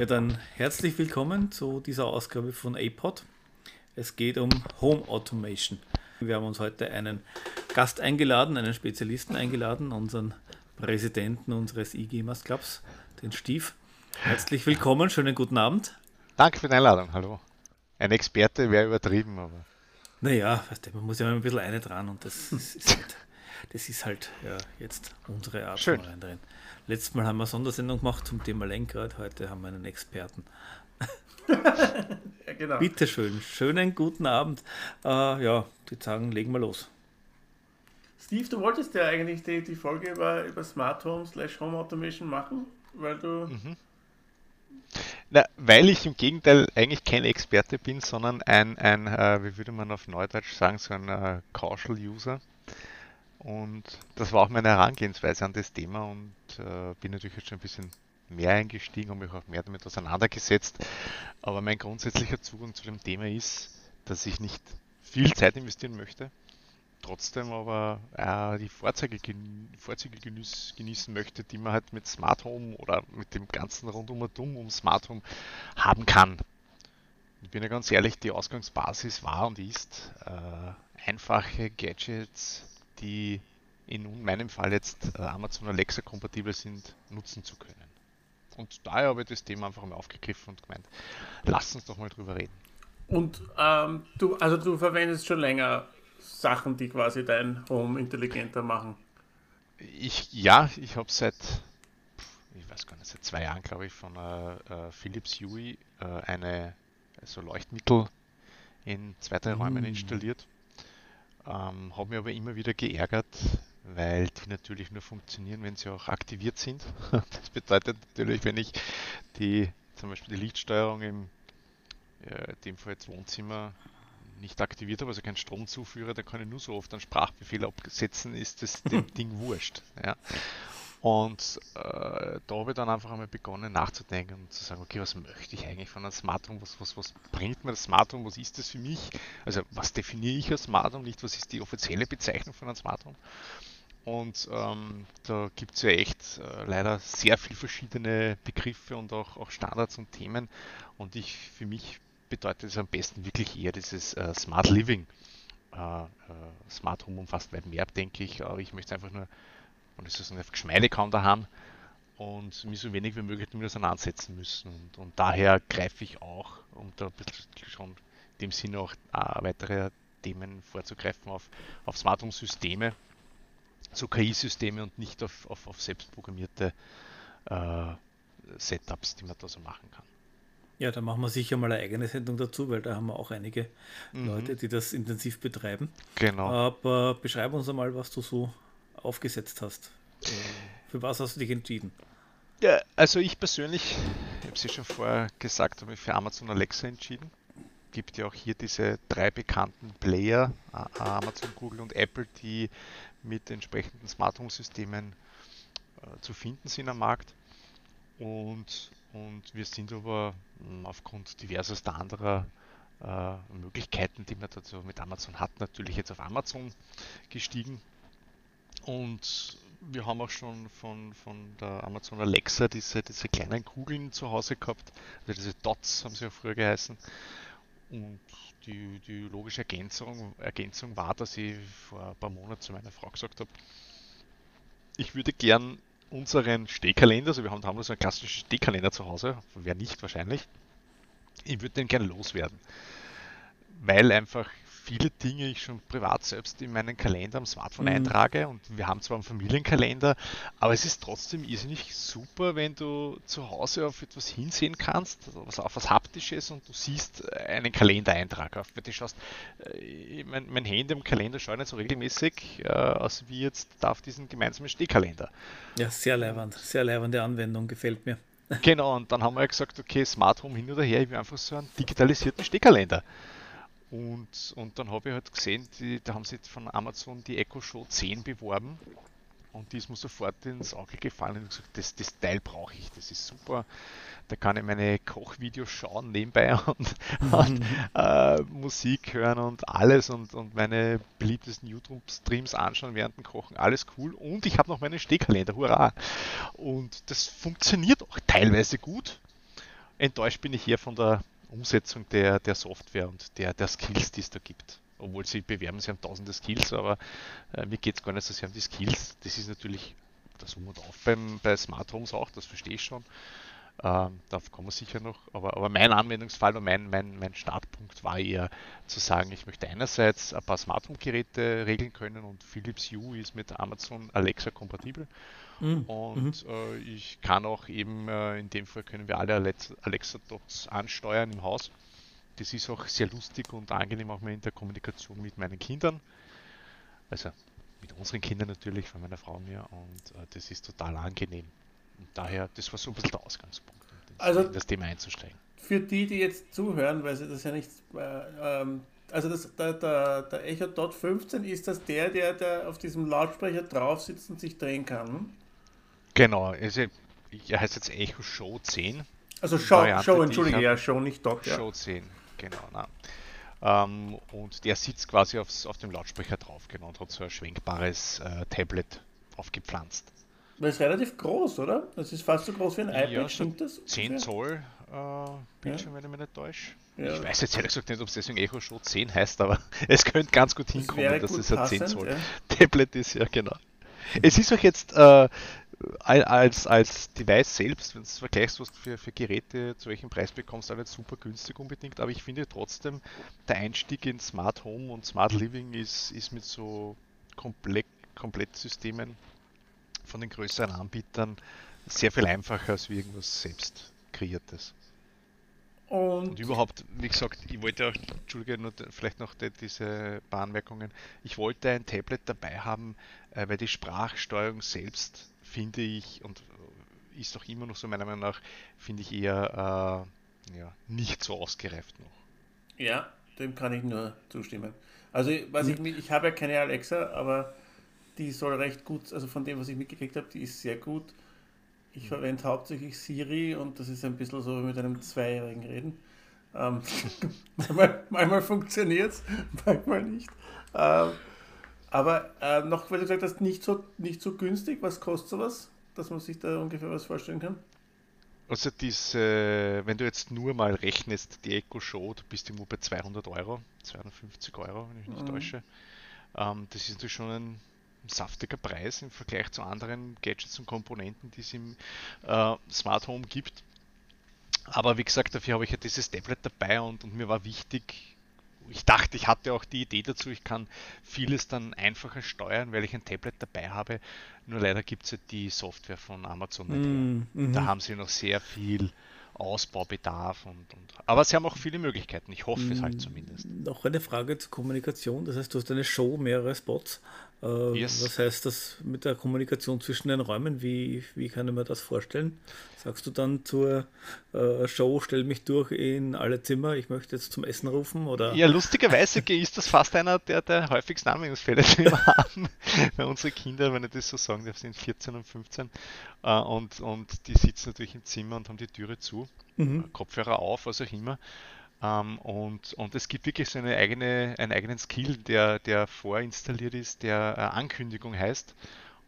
Ja, dann herzlich willkommen zu dieser Ausgabe von APOD. Es geht um Home Automation. Wir haben uns heute einen Gast eingeladen, einen Spezialisten eingeladen, unseren Präsidenten unseres E-Gamers Clubs, den Stief. Herzlich willkommen, schönen guten Abend. Danke für die Einladung, hallo. Ein Experte wäre übertrieben, aber. Naja, man muss ja ein bisschen eine dran und das ist halt, das ist halt ja, jetzt unsere Art Schön. von drin. Letztes Mal haben wir eine Sondersendung gemacht zum Thema Lenkrad, heute haben wir einen Experten. ja, genau. Bitte schön, schönen guten Abend. Äh, ja, die sagen, legen wir los. Steve, du wolltest ja eigentlich die, die Folge über, über Smart Home slash Home Automation machen, weil du. Mhm. Na, weil ich im Gegenteil eigentlich kein Experte bin, sondern ein, ein äh, wie würde man auf Neudeutsch sagen, so ein äh, Casual User. Und das war auch meine Herangehensweise an das Thema und äh, bin natürlich jetzt schon ein bisschen mehr eingestiegen und mich auch mehr damit auseinandergesetzt. Aber mein grundsätzlicher Zugang zu dem Thema ist, dass ich nicht viel Zeit investieren möchte, trotzdem aber äh, die Vorzüge, Vorzüge genieß, genießen möchte, die man halt mit Smart Home oder mit dem ganzen rundum und um Smart Home haben kann. Ich bin ja ganz ehrlich, die Ausgangsbasis war und ist äh, einfache Gadgets, die in meinem Fall jetzt äh, Amazon Alexa kompatibel sind, nutzen zu können. Und daher habe ich das Thema einfach mal aufgegriffen und gemeint, lass uns doch mal drüber reden. Und ähm, du, also du verwendest schon länger Sachen, die quasi dein Home intelligenter machen. Ich, ja, ich habe seit, ich weiß gar nicht, seit zwei Jahren, glaube ich, von äh, äh Philips Hue äh, eine so Leuchtmittel in zwei, drei Räumen mm. Ähm, habe mich aber immer wieder geärgert, weil die natürlich nur funktionieren, wenn sie auch aktiviert sind. Das bedeutet natürlich, wenn ich die zum Beispiel die Lichtsteuerung im äh, dem Fall jetzt Wohnzimmer nicht aktiviert habe, also keinen Strom zuführe, dann kann ich nur so oft einen Sprachbefehl absetzen, ist das dem Ding wurscht. Ja. Und äh, da habe ich dann einfach einmal begonnen nachzudenken und zu sagen, okay, was möchte ich eigentlich von einem Smart Home? Was, was, was bringt mir das Smart Home? Was ist das für mich? Also was definiere ich als Smart Home? Nicht, was ist die offizielle Bezeichnung von einem Smart Home? Und ähm, da gibt es ja echt äh, leider sehr viele verschiedene Begriffe und auch, auch Standards und Themen. Und ich für mich bedeutet es am besten wirklich eher dieses äh, Smart Living. Äh, äh Smart Home umfasst weit mehr, denke ich, aber ich möchte einfach nur und es ist einfach geschmeide kaum daheim und mich so wenig wie möglich damit auseinandersetzen müssen. Und, und daher greife ich auch, um da ein bisschen schon in dem Sinne auch äh, weitere Themen vorzugreifen, auf, auf Smart Home Systeme, so KI-Systeme und nicht auf, auf, auf selbstprogrammierte äh, Setups, die man da so machen kann. Ja, da machen wir sicher mal eine eigene Sendung dazu, weil da haben wir auch einige mhm. Leute, die das intensiv betreiben. Genau. Aber beschreib uns einmal, was du so aufgesetzt hast. Für was hast du dich entschieden? Ja, also ich persönlich, ich habe es ja schon vorher gesagt, habe mich für Amazon Alexa entschieden. Gibt ja auch hier diese drei bekannten Player, Amazon, Google und Apple, die mit entsprechenden Smart Home Systemen äh, zu finden sind am Markt. Und, und wir sind aber hm, aufgrund diverser anderer äh, Möglichkeiten, die man dazu mit Amazon hat, natürlich jetzt auf Amazon gestiegen und wir haben auch schon von, von der Amazon Alexa diese, diese kleinen Kugeln zu Hause gehabt. Also diese Dots haben sie ja früher geheißen. Und die, die logische Ergänzung, Ergänzung war, dass ich vor ein paar Monaten zu meiner Frau gesagt habe, ich würde gern unseren Stehkalender, also wir haben, haben so einen klassischen Stehkalender zu Hause, wer nicht wahrscheinlich, ich würde den gerne loswerden. Weil einfach viele Dinge ich schon privat selbst in meinen Kalender am Smartphone mhm. eintrage und wir haben zwar einen Familienkalender, aber es ist trotzdem irrsinnig super, wenn du zu Hause auf etwas hinsehen kannst, also auf was Haptisches und du siehst einen Kalendereintrag auf. Du schaust, äh, mein, mein Handy im Kalender schaut nicht so regelmäßig äh, aus wie jetzt auf diesen gemeinsamen Stehkalender. Ja, sehr leibend, sehr leibende Anwendung, gefällt mir. Genau, und dann haben wir gesagt, okay, Smart Home hin oder her, ich will einfach so einen digitalisierten Stehkalender. Und, und dann habe ich halt gesehen, die, da haben sie von Amazon die Echo Show 10 beworben. Und die ist mir sofort ins Auge gefallen und gesagt, das, das Teil brauche ich, das ist super. Da kann ich meine Kochvideos schauen nebenbei und, und äh, Musik hören und alles und, und meine beliebtesten YouTube-Streams anschauen während dem Kochen. Alles cool. Und ich habe noch meinen Stehkalender, hurra! Und das funktioniert auch teilweise gut. enttäuscht bin ich hier von der Umsetzung der, der Software und der, der Skills, die es da gibt. Obwohl sie bewerben, sie haben tausende Skills, aber äh, mir geht es gar nicht so sehr um die Skills. Das ist natürlich das Um und Auf beim, bei Smart Homes auch, das verstehe ich schon. Ähm, darauf kommen wir sicher noch. Aber, aber mein Anwendungsfall und mein, mein, mein Startpunkt war eher zu sagen, ich möchte einerseits ein paar Smart Home Geräte regeln können und Philips Hue ist mit Amazon Alexa kompatibel. Mhm. Und mhm. äh, ich kann auch eben, äh, in dem Fall können wir alle Alexa-Dots ansteuern im Haus. Das ist auch sehr lustig und angenehm auch mal in der Kommunikation mit meinen Kindern. Also mit unseren Kindern natürlich, von meiner Frau mir. Und äh, das ist total angenehm. Und daher, das war so ein bisschen der Ausgangspunkt, um also, das Thema einzusteigen. Für die, die jetzt zuhören, weil sie das ja nicht. Äh, ähm, also das, der, der, der Echo Dot 15 ist das der, der, der auf diesem Lautsprecher drauf sitzt und sich drehen kann. Genau, also, er heißt jetzt Echo Show 10. Also Show, Variante, Show Entschuldige, ja, Show, nicht Dot. Ja. Show 10, genau. Ähm, und der sitzt quasi aufs, auf dem Lautsprecher drauf genau, und hat so ein schwenkbares äh, Tablet aufgepflanzt. Das ist relativ groß, oder? Das ist fast so groß wie ein iPad, ja, stimmt das? 10 Zoll äh, Bildschirm, ja. wenn ich mich nicht täusche. Ja. Ich weiß jetzt ehrlich gesagt nicht, ob es deswegen Echo Show 10 heißt, aber es könnte ganz gut hinkommen, das dass es ein 10 Zoll Tablet ist, ja genau. Es ist auch jetzt äh, als, als Device selbst, wenn du es vergleichst, was du für, für Geräte zu welchem Preis bekommst, auch nicht super günstig unbedingt, aber ich finde trotzdem, der Einstieg in Smart Home und Smart Living ist, ist mit so Komplett, Komplettsystemen von den größeren Anbietern sehr viel einfacher als wie irgendwas selbst kreiertes. Und, und, überhaupt, wie gesagt, ich wollte auch, Entschuldige, nur vielleicht noch die, diese paar Anmerkungen. Ich wollte ein Tablet dabei haben, äh, weil die Sprachsteuerung selbst finde ich und ist auch immer noch so meiner Meinung nach, finde ich eher äh, ja, nicht so ausgereift noch. Ja, dem kann ich nur zustimmen. Also was ich, ich habe ja keine Alexa, aber die soll recht gut, also von dem, was ich mitgekriegt habe, die ist sehr gut. Ich verwende hauptsächlich Siri und das ist ein bisschen so wie mit einem Zweijährigen reden. Ähm, manchmal, manchmal funktioniert es, manchmal nicht. Ähm, aber äh, noch, weil du gesagt hast, nicht so, nicht so günstig, was kostet sowas, dass man sich da ungefähr was vorstellen kann? Also diese, wenn du jetzt nur mal rechnest, die Echo Show, du bist immer bei 200 Euro, 250 Euro, wenn ich mich nicht mhm. täusche. Ähm, das ist natürlich schon ein saftiger Preis im Vergleich zu anderen Gadgets und Komponenten, die es im äh, Smart Home gibt. Aber wie gesagt, dafür habe ich ja dieses Tablet dabei und, und mir war wichtig, ich dachte, ich hatte auch die Idee dazu, ich kann vieles dann einfacher steuern, weil ich ein Tablet dabei habe. Nur leider gibt es ja die Software von Amazon nicht. Mm, da haben sie noch sehr viel Ausbaubedarf und, und aber sie haben auch viele Möglichkeiten. Ich hoffe es halt mm, zumindest. Noch eine Frage zur Kommunikation. Das heißt, du hast eine Show, mehrere Spots. Äh, yes. Was heißt das mit der Kommunikation zwischen den Räumen? Wie, wie kann ich mir das vorstellen? Sagst du dann zur äh, Show, stell mich durch in alle Zimmer, ich möchte jetzt zum Essen rufen? Oder? Ja, lustigerweise ist das fast einer der, der häufigsten Anwendungsfälle, die wir haben. Weil unsere Kinder, wenn ich das so sagen darf, sind 14 und 15 äh, und, und die sitzen natürlich im Zimmer und haben die Türe zu, mhm. Kopfhörer auf, was auch immer. Ähm, und, und es gibt wirklich so eine eigene, einen eigenen Skill, der, der vorinstalliert ist, der äh, Ankündigung heißt.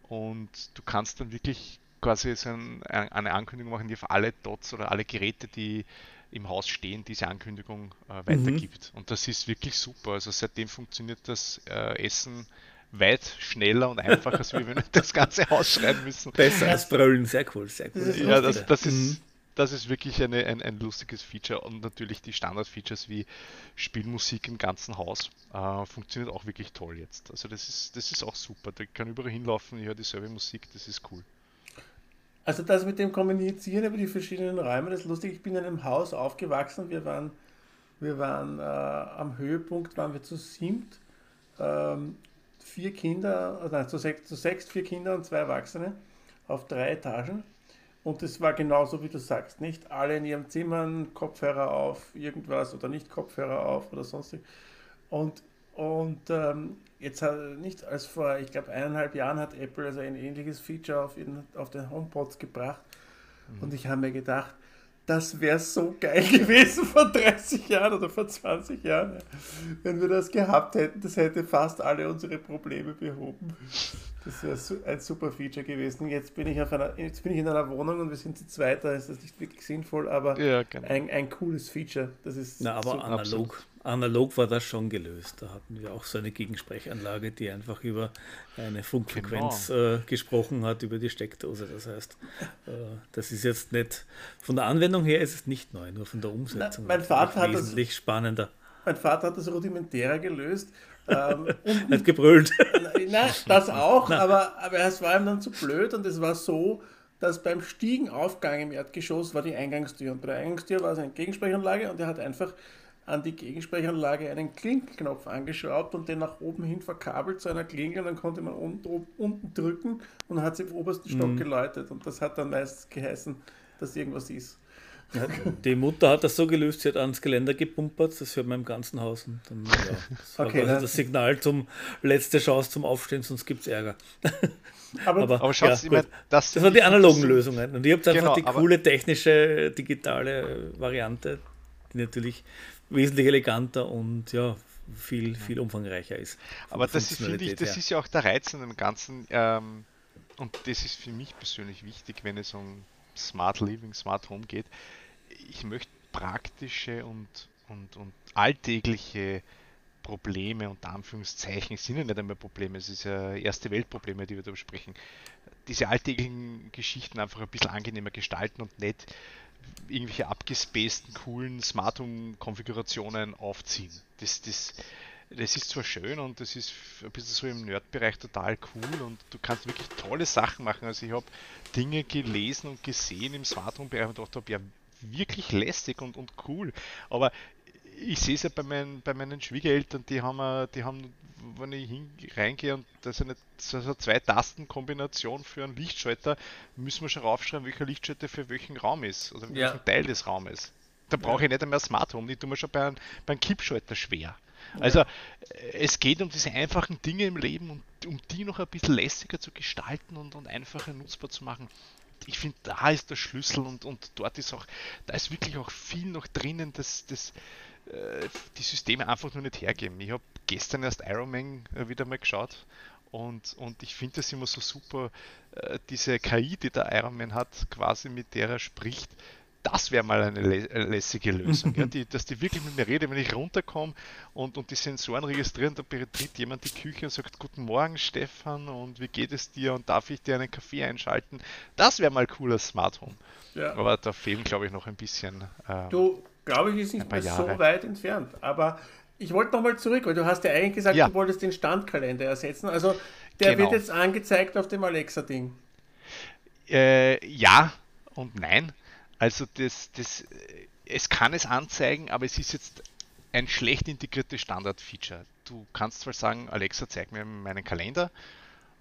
Und du kannst dann wirklich quasi so ein, eine Ankündigung machen, die auf alle Dots oder alle Geräte, die im Haus stehen, diese Ankündigung äh, weitergibt. Mhm. Und das ist wirklich super. Also seitdem funktioniert das äh, Essen weit schneller und einfacher, als wir wenn das ganze Haus schreiben müssen. Besser als brüllen, sehr cool, sehr cool. Ja, das, das ist, mhm das ist wirklich eine, ein, ein lustiges Feature und natürlich die Standard-Features wie Spielmusik im ganzen Haus äh, funktioniert auch wirklich toll jetzt. Also das ist, das ist auch super. Da kann überall hinlaufen, ich höre dieselbe Musik, das ist cool. Also das mit dem Kommunizieren über die verschiedenen Räume, das ist lustig. Ich bin in einem Haus aufgewachsen. Wir waren, wir waren äh, am Höhepunkt, waren wir zu siebt. Ähm, vier Kinder, äh, nein, zu sechs, zu sechs, vier Kinder und zwei Erwachsene auf drei Etagen. Und es war genauso, wie du sagst, nicht alle in ihrem Zimmer, Kopfhörer auf, irgendwas oder nicht Kopfhörer auf oder sonstig. Und, und ähm, jetzt hat nicht als vor, ich glaube, eineinhalb Jahren hat Apple also ein ähnliches Feature auf, in, auf den HomePods gebracht. Mhm. Und ich habe mir gedacht, das wäre so geil gewesen vor 30 Jahren oder vor 20 Jahren, wenn wir das gehabt hätten. Das hätte fast alle unsere Probleme behoben. Das wäre ein super Feature gewesen. Jetzt bin ich auf einer, jetzt bin ich in einer Wohnung und wir sind zu zweit, da ist das nicht wirklich sinnvoll, aber ja, genau. ein, ein cooles Feature. Das ist Na, aber so analog, analog war das schon gelöst. Da hatten wir auch so eine Gegensprechanlage, die einfach über eine Funkfrequenz genau. äh, gesprochen hat, über die Steckdose. Das heißt, äh, das ist jetzt nicht, von der Anwendung her ist es nicht neu, nur von der Umsetzung. Na, mein Vater hat wesentlich das, spannender. Mein Vater hat das rudimentärer gelöst ähm, Hat gebrüllt. Nein, das auch, aber, aber es war ihm dann zu blöd und es war so, dass beim Stiegenaufgang im Erdgeschoss war die Eingangstür und bei der Eingangstür war es eine Gegensprechanlage und er hat einfach an die Gegensprechanlage einen Klinkenknopf angeschraubt und den nach oben hin verkabelt zu einer Klingel und dann konnte man unten, unten drücken und hat sie im obersten Stock mhm. geläutet und das hat dann meist geheißen, dass irgendwas ist. Ja, die Mutter hat das so gelöst, sie hat ans Geländer gepumpert, das hört man im ganzen Haus. Und dann, ja, das okay, war das Signal zum letzte Chance zum Aufstehen, sonst gibt es Ärger. Aber, aber, aber schaut, ja, das, das waren die analogen Lösungen. Und ihr habt einfach genau, die coole technische, digitale Variante, die natürlich wesentlich eleganter und ja, viel, viel umfangreicher ist. Aber das ist, finde ich, das ist ja auch der Reiz an dem Ganzen. Ähm, und das ist für mich persönlich wichtig, wenn es um Smart Living, Smart Home geht ich möchte praktische und, und, und alltägliche Probleme und Anführungszeichen sind ja nicht einmal Probleme, es ist ja erste Weltprobleme, die wir da besprechen. Diese alltäglichen Geschichten einfach ein bisschen angenehmer gestalten und nicht irgendwelche abgespaceden, coolen Smart Home Konfigurationen aufziehen. Das, das, das ist zwar schön und das ist ein bisschen so im Nerd-Bereich total cool und du kannst wirklich tolle Sachen machen. Also ich habe Dinge gelesen und gesehen im Smart Home-Bereich und dachte, ja, wirklich lästig und, und cool. Aber ich sehe es ja bei meinen, bei meinen Schwiegereltern, die haben, die haben, wenn ich hin, reingehe und das ist eine, das ist eine Zwei-Tasten-Kombination für einen Lichtschalter, müssen wir schon raufschreiben, welcher Lichtschalter für welchen Raum ist oder ja. welchen Teil des Raumes. Da brauche ich nicht einmal Smart Home, die tun wir schon beim, beim Kippschalter schwer. Also ja. es geht um diese einfachen Dinge im Leben und um die noch ein bisschen lässiger zu gestalten und, und einfacher nutzbar zu machen ich finde, da ist der Schlüssel und, und dort ist auch, da ist wirklich auch viel noch drinnen, dass das äh, die Systeme einfach nur nicht hergeben. Ich habe gestern erst Iron Man äh, wieder mal geschaut und, und ich finde das immer so super, äh, diese KI, die der Iron Man hat, quasi mit der er spricht, das wäre mal eine lä lässige Lösung, ja, die, dass die wirklich mit mir rede, wenn ich runterkomme und, und die Sensoren registrieren, da betritt jemand die Küche und sagt, guten Morgen Stefan und wie geht es dir und darf ich dir einen Kaffee einschalten? Das wäre mal cooler Smart Home. Ja. Aber da fehlen, glaube ich, noch ein bisschen. Ähm, du, glaube ich, ist nicht mehr Jahre. so weit entfernt. Aber ich wollte nochmal zurück, weil du hast ja eigentlich gesagt, ja. du wolltest den Standkalender ersetzen. Also der genau. wird jetzt angezeigt auf dem Alexa-Ding. Äh, ja und nein. Also das, das, es kann es anzeigen, aber es ist jetzt ein schlecht integriertes Standard-Feature. Du kannst zwar sagen, Alexa, zeig mir meinen Kalender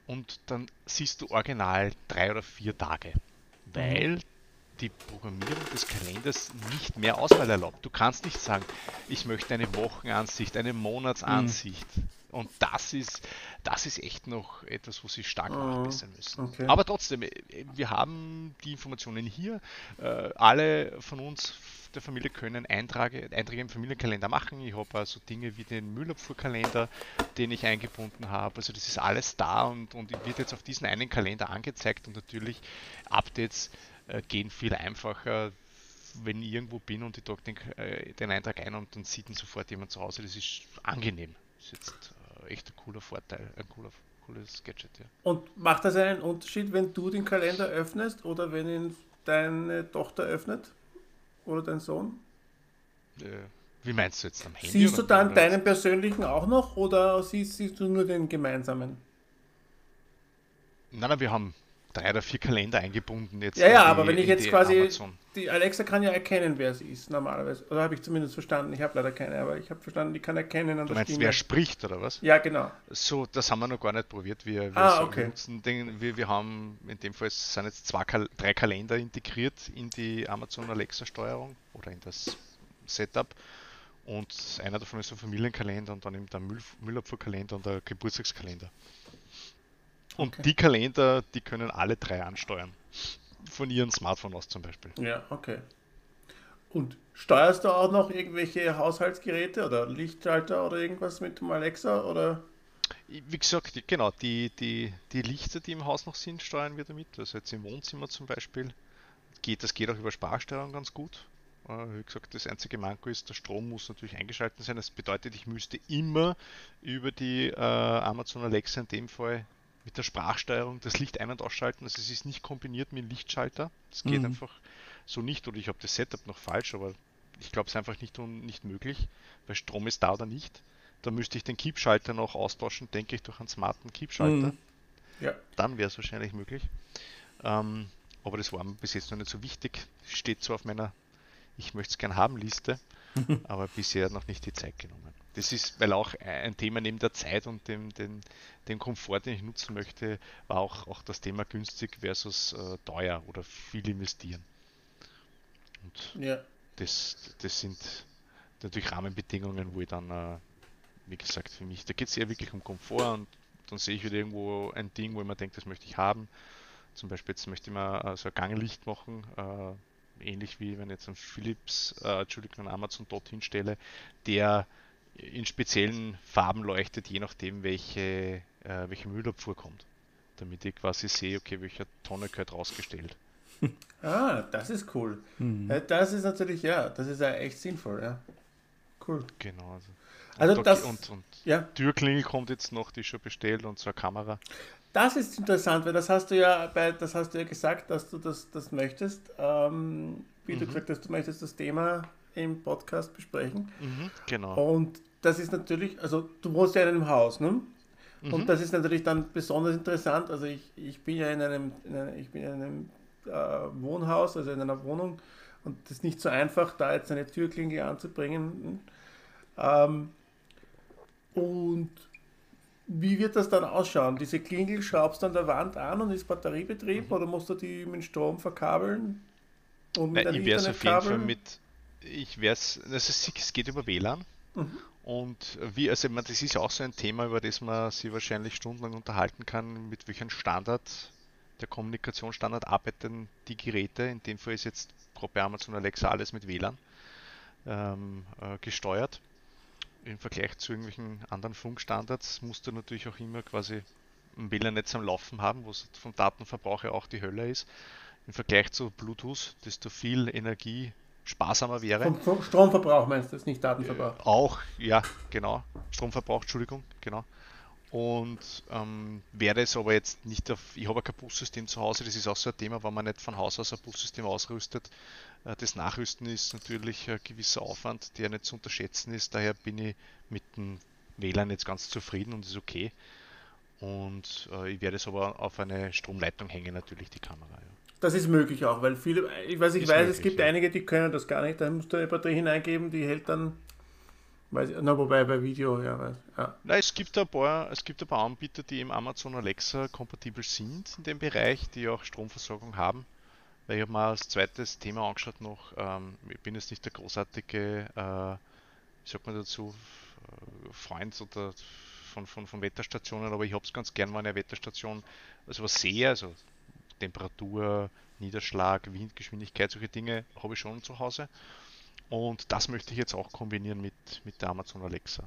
und dann siehst du original drei oder vier Tage, weil mhm. Die Programmierung des Kalenders nicht mehr Auswahl erlaubt. Du kannst nicht sagen, ich möchte eine Wochenansicht, eine Monatsansicht. Mhm. Und das ist, das ist echt noch etwas, wo sie stark nachbessern ah, müssen. Okay. Aber trotzdem, wir haben die Informationen hier. Äh, alle von uns der Familie können Einträge, Einträge im Familienkalender machen. Ich habe also Dinge wie den Müllabfuhrkalender, den ich eingebunden habe. Also das ist alles da und, und wird jetzt auf diesen einen Kalender angezeigt und natürlich Updates äh, gehen viel einfacher, wenn ich irgendwo bin und ich trage den, äh, den Eintrag ein und dann sieht ihn sofort jemand zu Hause. Das ist angenehm. Das ist jetzt echt ein cooler Vorteil, ein cooler, cooles Gadget, ja. Und macht das einen Unterschied, wenn du den Kalender öffnest oder wenn ihn deine Tochter öffnet? Oder dein Sohn? Äh, wie meinst du jetzt am Handy? Siehst du dann deinen persönlichen auch noch oder siehst, siehst du nur den gemeinsamen? Nein, nein, wir haben drei oder vier Kalender eingebunden jetzt. Ja, ja, aber wenn ich jetzt quasi, Amazon. die Alexa kann ja erkennen, wer sie ist, normalerweise. Oder habe ich zumindest verstanden, ich habe leider keine, aber ich habe verstanden, die kann erkennen an du meinst, Stimme. wer spricht, oder was? Ja, genau. So, das haben wir noch gar nicht probiert. Wir, wir ah, okay. nutzen den, wir, wir haben, in dem Fall sind jetzt zwei, drei Kalender integriert in die Amazon Alexa Steuerung oder in das Setup. Und einer davon ist ein Familienkalender und dann eben der Müll, Müllabfuhrkalender und der Geburtstagskalender. Und die Kalender, die können alle drei ansteuern. Von ihrem Smartphone aus zum Beispiel. Ja, okay. Und steuerst du auch noch irgendwelche Haushaltsgeräte oder Lichtschalter oder irgendwas mit dem Alexa oder? Wie gesagt, genau, die, die, die Lichter, die im Haus noch sind, steuern wir damit. Also jetzt im Wohnzimmer zum Beispiel geht, das geht auch über Sprachsteuerung ganz gut. Äh, wie gesagt, das einzige Manko ist, der Strom muss natürlich eingeschaltet sein. Das bedeutet, ich müsste immer über die äh, Amazon Alexa in dem Fall mit der Sprachsteuerung das Licht ein- und ausschalten. Also es ist nicht kombiniert mit dem Lichtschalter. Das geht mhm. einfach so nicht. Oder ich habe das Setup noch falsch, aber ich glaube es ist einfach nicht, nicht möglich, weil Strom ist da oder nicht. Da müsste ich den Keep-Schalter noch austauschen, denke ich, durch einen smarten Keep-Schalter. Mhm. Ja. Dann wäre es wahrscheinlich möglich. Ähm, aber das war bis jetzt noch nicht so wichtig. Steht so auf meiner Ich möchte es gern haben Liste, aber bisher noch nicht die Zeit genommen. Das ist, weil auch ein Thema neben der Zeit und dem, dem, dem Komfort, den ich nutzen möchte, war auch, auch das Thema günstig versus äh, teuer oder viel investieren. Und ja. das, das sind natürlich Rahmenbedingungen, wo ich dann, äh, wie gesagt, für mich, da geht es eher wirklich um Komfort und dann sehe ich wieder irgendwo ein Ding, wo ich mir denke, das möchte ich haben zum Beispiel jetzt möchte ich mal äh, so ein Ganglicht machen, äh, ähnlich wie wenn ich jetzt einen Philips, äh, Entschuldigung, einen Amazon dort hinstelle, der in speziellen Farben leuchtet, je nachdem welche, äh, welche Müllabfuhr kommt. Damit ich quasi sehe, okay, welcher Tonne gehört rausgestellt. Ah, das ist cool. Mhm. Das ist natürlich, ja, das ist ja echt sinnvoll, ja. Cool. Genau. Also, also und, das, und, und ja. Türklingel kommt jetzt noch, die ist schon bestellt und eine Kamera. Das ist interessant, weil das hast du ja bei, das hast du ja gesagt, dass du das, das möchtest. Ähm, wie mhm. du gesagt hast, du möchtest das Thema im Podcast besprechen. Mhm, genau. Und das ist natürlich, also du wohnst ja in einem Haus, ne? Mhm. Und das ist natürlich dann besonders interessant. Also ich, ich bin ja in einem, in einem ich bin in einem äh, Wohnhaus, also in einer Wohnung, und das ist nicht so einfach, da jetzt eine Türklingel anzubringen. Ähm, und wie wird das dann ausschauen? Diese Klingel schraubst du an der Wand an und ist batteriebetrieben mhm. oder musst du die mit Strom verkabeln? Und mit Nein, ich wäre auf jeden Fall mit, ich wäre es, es geht über WLAN. Mhm. Und wie, also man, das ist ja auch so ein Thema, über das man sich wahrscheinlich stundenlang unterhalten kann, mit welchem Standard, der Kommunikationsstandard arbeiten die Geräte. In dem Fall ist jetzt bei Amazon Alexa alles mit WLAN ähm, äh, gesteuert im Vergleich zu irgendwelchen anderen Funkstandards musst du natürlich auch immer quasi ein WLAN-Netz am Laufen haben, wo es vom Datenverbrauch ja auch die Hölle ist. Im Vergleich zu Bluetooth, desto viel Energie sparsamer wäre. Vom Stromverbrauch meinst du das, nicht Datenverbrauch? Äh, auch, ja, genau. Stromverbrauch, Entschuldigung, genau. Und ähm, wäre es aber jetzt nicht auf, ich habe kein Bussystem zu Hause, das ist auch so ein Thema, wenn man nicht von Haus aus ein Bussystem ausrüstet. Äh, das Nachrüsten ist natürlich ein gewisser Aufwand, der nicht zu unterschätzen ist. Daher bin ich mit dem WLAN jetzt ganz zufrieden und ist okay. Und äh, ich werde es aber auf eine Stromleitung hängen, natürlich die Kamera. Ja. Das ist möglich auch, weil viele, ich weiß, ich ist weiß, möglich, es gibt ja. einige, die können das gar nicht. Da musst du eine Batterie hineingeben, die hält dann Weiß, na, wobei bei Video, ja. Weiß, ja. Na, es gibt ein paar, es gibt ein paar Anbieter, die im Amazon Alexa kompatibel sind in dem Bereich, die auch Stromversorgung haben. Weil ich habe mal als zweites Thema angeschaut noch, ähm, ich bin jetzt nicht der großartige, äh, wie sagt man dazu, Freund oder von, von, von Wetterstationen, aber ich habe es ganz gern, wenn eine Wetterstation also was sehe, also Temperatur, Niederschlag, Windgeschwindigkeit, solche Dinge habe ich schon zu Hause. Und das möchte ich jetzt auch kombinieren mit, mit der Amazon Alexa.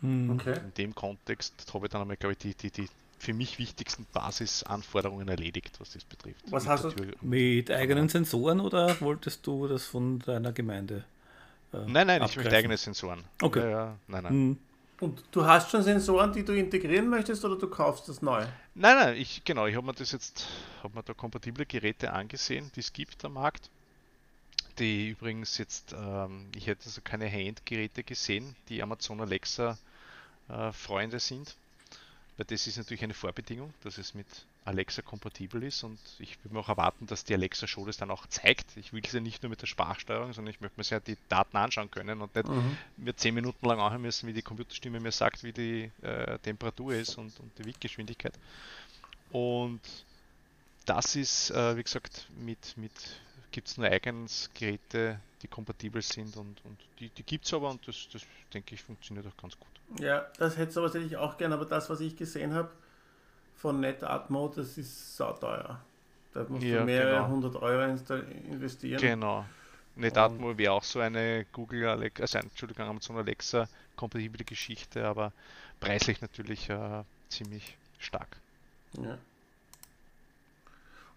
Hm. Okay. In dem Kontext habe ich dann einmal, glaube ich, die, die, die für mich wichtigsten Basisanforderungen erledigt, was das betrifft. Was mit hast du? Mit eigenen Sensoren oder wolltest du das von deiner Gemeinde? Äh, nein, nein, abgreifen? ich möchte eigene Sensoren. Okay. Ja, ja, nein, nein. Hm. Und du hast schon Sensoren, die du integrieren möchtest oder du kaufst das neu? Nein, nein, ich genau, ich habe mir das jetzt, habe mir da kompatible Geräte angesehen, die es gibt am Markt die übrigens jetzt, ähm, ich hätte also keine High-End-Geräte gesehen, die Amazon Alexa äh, Freunde sind. Weil das ist natürlich eine Vorbedingung, dass es mit Alexa kompatibel ist und ich würde mir auch erwarten, dass die Alexa Show das dann auch zeigt. Ich will sie ja nicht nur mit der Sprachsteuerung, sondern ich möchte mir sehr die Daten anschauen können und nicht mhm. mir zehn Minuten lang anhören müssen, wie die Computerstimme mir sagt, wie die äh, Temperatur ist und, und die Windgeschwindigkeit. Und das ist, äh, wie gesagt, mit, mit gibt es nur eigens Geräte, die kompatibel sind und, und die, die gibt es aber und das, das denke ich funktioniert auch ganz gut. Ja, das hätte es aber tatsächlich auch gern, aber das, was ich gesehen habe von NetAtmo, das ist sauteuer. Da musst ja, du mehrere genau. hundert Euro investieren. Genau. Netatmo wäre auch so eine Google Alexa, also Entschuldigung, Amazon Alexa kompatible Geschichte, aber preislich natürlich äh, ziemlich stark. Ja.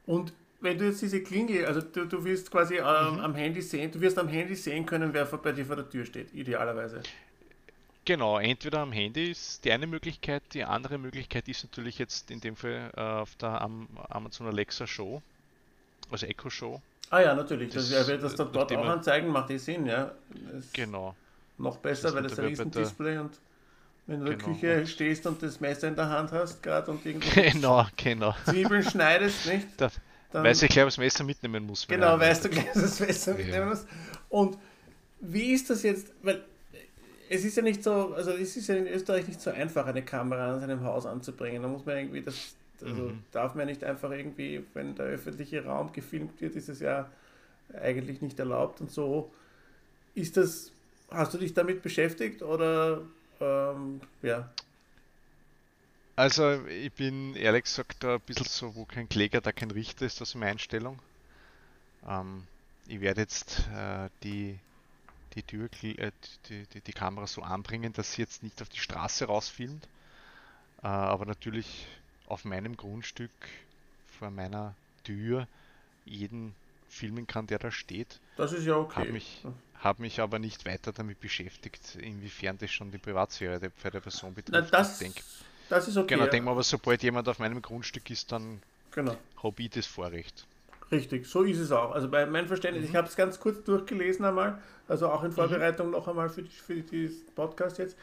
Und wenn du jetzt diese Klingel, also du, du wirst quasi ähm, mhm. am Handy sehen, du wirst am Handy sehen können, wer bei dir vor der Tür steht, idealerweise. Genau, entweder am Handy ist die eine Möglichkeit, die andere Möglichkeit ist natürlich jetzt in dem Fall äh, auf der Amazon Alexa Show, also Echo Show. Ah ja, natürlich, das, das, das, das dort auch anzeigen, macht eh Sinn, ja. Das genau. Noch besser, weil das ein riesen Display und wenn du in der genau. Küche stehst und das Messer in der Hand hast gerade und irgendwie genau, genau. Zwiebeln schneidest, nicht? Da, dann, weißt du gleich, das Messer mitnehmen muss. Genau, weißt du gleich, das Messer mitnehmen muss. Und wie ist das jetzt, weil es ist ja nicht so, also es ist ja in Österreich nicht so einfach, eine Kamera an seinem Haus anzubringen. Da muss man irgendwie, das also mhm. darf man nicht einfach irgendwie, wenn der öffentliche Raum gefilmt wird, ist es ja eigentlich nicht erlaubt und so. Ist das, hast du dich damit beschäftigt oder ähm, ja? Also ich bin ehrlich gesagt da ein bisschen so, wo kein Kläger, da kein Richter ist, das ist meine Einstellung. Ähm, ich werde jetzt äh, die die, Tür, äh, die, die, die, Kamera so anbringen, dass sie jetzt nicht auf die Straße rausfilmt, äh, aber natürlich auf meinem Grundstück vor meiner Tür jeden filmen kann, der da steht. Das ist ja okay. Habe mich, hab mich aber nicht weiter damit beschäftigt, inwiefern das schon die Privatsphäre der, der Person betrifft. Na, das, denk, das ist okay. Genau, ja. denke aber sobald jemand auf meinem Grundstück ist, dann genau. habe ich das Vorrecht. Richtig, so ist es auch. Also bei meinem Verständnis, mhm. ich habe es ganz kurz durchgelesen einmal, also auch in mhm. Vorbereitung mhm. noch einmal für, für diesen Podcast jetzt.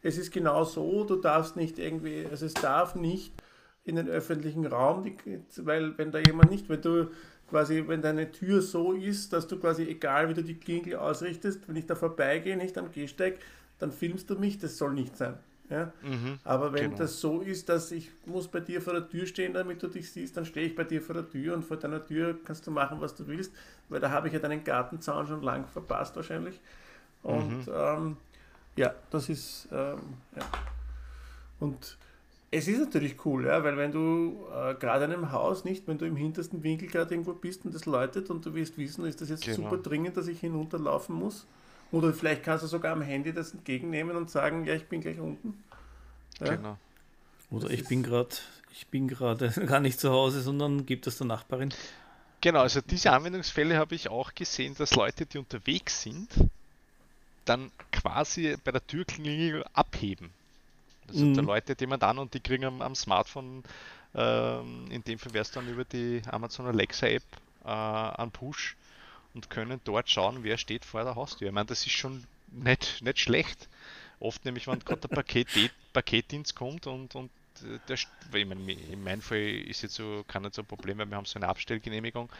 Es ist genau so, du darfst nicht irgendwie, also es darf nicht in den öffentlichen Raum, die, weil wenn da jemand nicht, wenn du quasi, wenn deine Tür so ist, dass du quasi, egal wie du die Klingel ausrichtest, wenn ich da vorbeigehe, nicht am Gehsteig, dann filmst du mich, das soll nicht sein. Ja? Mhm, Aber wenn genau. das so ist, dass ich muss bei dir vor der Tür stehen, damit du dich siehst, dann stehe ich bei dir vor der Tür und vor deiner Tür kannst du machen, was du willst, weil da habe ich ja deinen Gartenzaun schon lang verpasst wahrscheinlich. Und mhm. ähm, ja, das ist ähm, ja. und es ist natürlich cool, ja, weil wenn du äh, gerade in einem Haus nicht, wenn du im hintersten Winkel gerade irgendwo bist und das läutet und du wirst wissen, ist das jetzt genau. super dringend, dass ich hinunterlaufen muss, oder vielleicht kannst du sogar am Handy das entgegennehmen und sagen, ja, ich bin gleich unten. Ja? Genau. Oder das ich bin gerade, ich bin gerade gar nicht zu Hause, sondern gibt es der Nachbarin. Genau, also diese Anwendungsfälle habe ich auch gesehen, dass Leute, die unterwegs sind, dann quasi bei der Türklingel abheben. Also mhm. Leute, die man dann und die kriegen am, am Smartphone, ähm, in dem Fall wäre es dann über die Amazon Alexa App äh, an Push und können dort schauen, wer steht vor der Haustür. Ich meine, das ist schon nicht, nicht schlecht. Oft nämlich, wenn gerade der Paket, Paketdienst kommt und, und äh, der, ich meine, in meinem Fall ist jetzt so, kann nicht so ein Problem, weil wir haben so eine Abstellgenehmigung.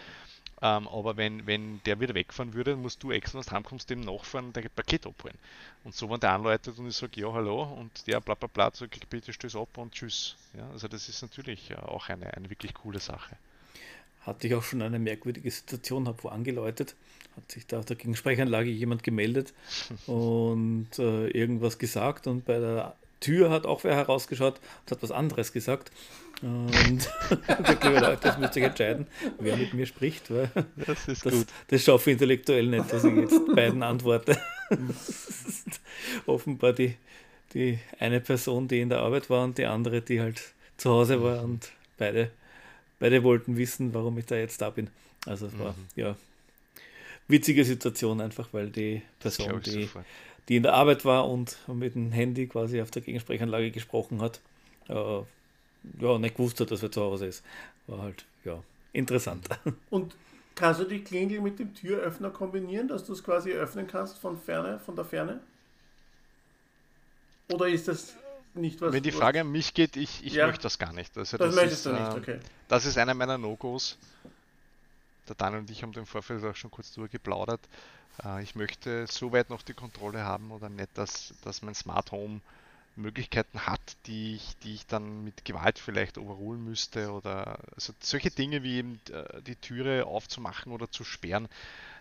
Ähm, aber wenn, wenn der wieder wegfahren würde, musst du extra, wenn du heimkommst, dem nachfahren und ein Paket abholen. Und so, wenn der anläutet und ich sage, ja, hallo, und der bla bla bla, ich, bitte stöß ab und tschüss. Ja, also das ist natürlich auch eine, eine wirklich coole Sache hatte ich auch schon eine merkwürdige Situation, habe wo angeläutet, hat sich da auf der Gegensprechanlage jemand gemeldet und äh, irgendwas gesagt und bei der Tür hat auch wer herausgeschaut und hat was anderes gesagt. Und Leute, das müsst ihr entscheiden, wer mit mir spricht, weil das, ist das, gut. das schaffe ich intellektuell nicht, dass ich jetzt beiden antworte. offenbar die, die eine Person, die in der Arbeit war und die andere, die halt zu Hause war und beide beide wollten wissen, warum ich da jetzt da bin. Also es war, mhm. ja, witzige Situation einfach, weil die Person, die, die in der Arbeit war und mit dem Handy quasi auf der Gegensprechanlage gesprochen hat, äh, ja, nicht gewusst hat, dass er zu Hause ist. War halt, ja, interessant. Und kannst du die Klingel mit dem Türöffner kombinieren, dass du es quasi öffnen kannst von ferne, von der Ferne? Oder ist das nicht was. Wenn die Frage an mich geht, ich, ich ja. möchte das gar nicht. Also das, das möchtest ist, du nicht, ähm, okay. Das ist einer meiner No-Gos. Der Daniel und ich haben den Vorfeld auch schon kurz drüber geplaudert. Äh, ich möchte so weit noch die Kontrolle haben oder nicht, dass, dass mein Smart Home Möglichkeiten hat, die ich, die ich dann mit Gewalt vielleicht overrulen müsste oder also solche Dinge wie eben äh, die Türe aufzumachen oder zu sperren,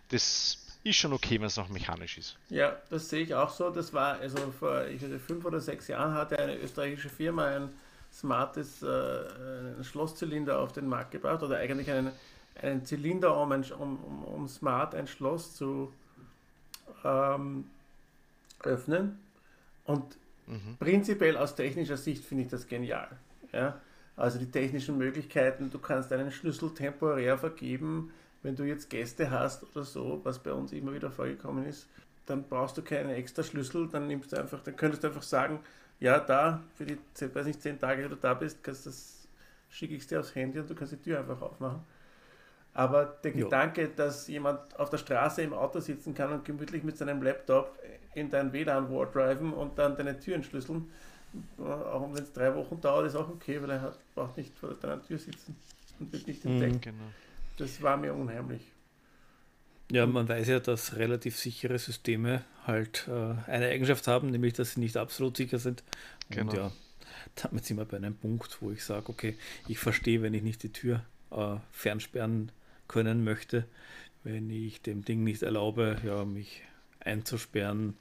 das ist schon okay, wenn es noch mechanisch ist. Ja, das sehe ich auch so. Das war, also vor ich weiß, fünf oder sechs Jahren hatte eine österreichische Firma ein smartes äh, Schlosszylinder auf den Markt gebracht oder eigentlich einen, einen Zylinder, um, ein, um, um, vom Smart ein Schloss zu ähm, öffnen. Und mhm. prinzipiell aus technischer Sicht finde ich das genial. Ja? Also die technischen Möglichkeiten, du kannst einen Schlüssel temporär vergeben, wenn du jetzt Gäste hast oder so, was bei uns immer wieder vorgekommen ist, dann brauchst du keinen extra Schlüssel, dann nimmst du einfach, dann könntest du einfach sagen, ja, da, für die, weiß nicht, zehn Tage, die du da bist, kannst das, schicke ich dir aufs Handy und du kannst die Tür einfach aufmachen. Aber der jo. Gedanke, dass jemand auf der Straße im Auto sitzen kann und gemütlich mit seinem Laptop in dein WLAN driven und dann deine Türen schlüsseln, auch wenn es drei Wochen dauert, ist auch okay, weil er hat, braucht nicht vor deiner Tür sitzen und wird nicht entdeckt. Mhm, genau. Das war mir unheimlich. Ja, man weiß ja, dass relativ sichere Systeme halt äh, eine Eigenschaft haben, nämlich dass sie nicht absolut sicher sind. Genau. Und ja, damit sind wir bei einem Punkt, wo ich sage, okay, ich verstehe, wenn ich nicht die Tür äh, fernsperren können möchte, wenn ich dem Ding nicht erlaube, ja, mich einzusperren,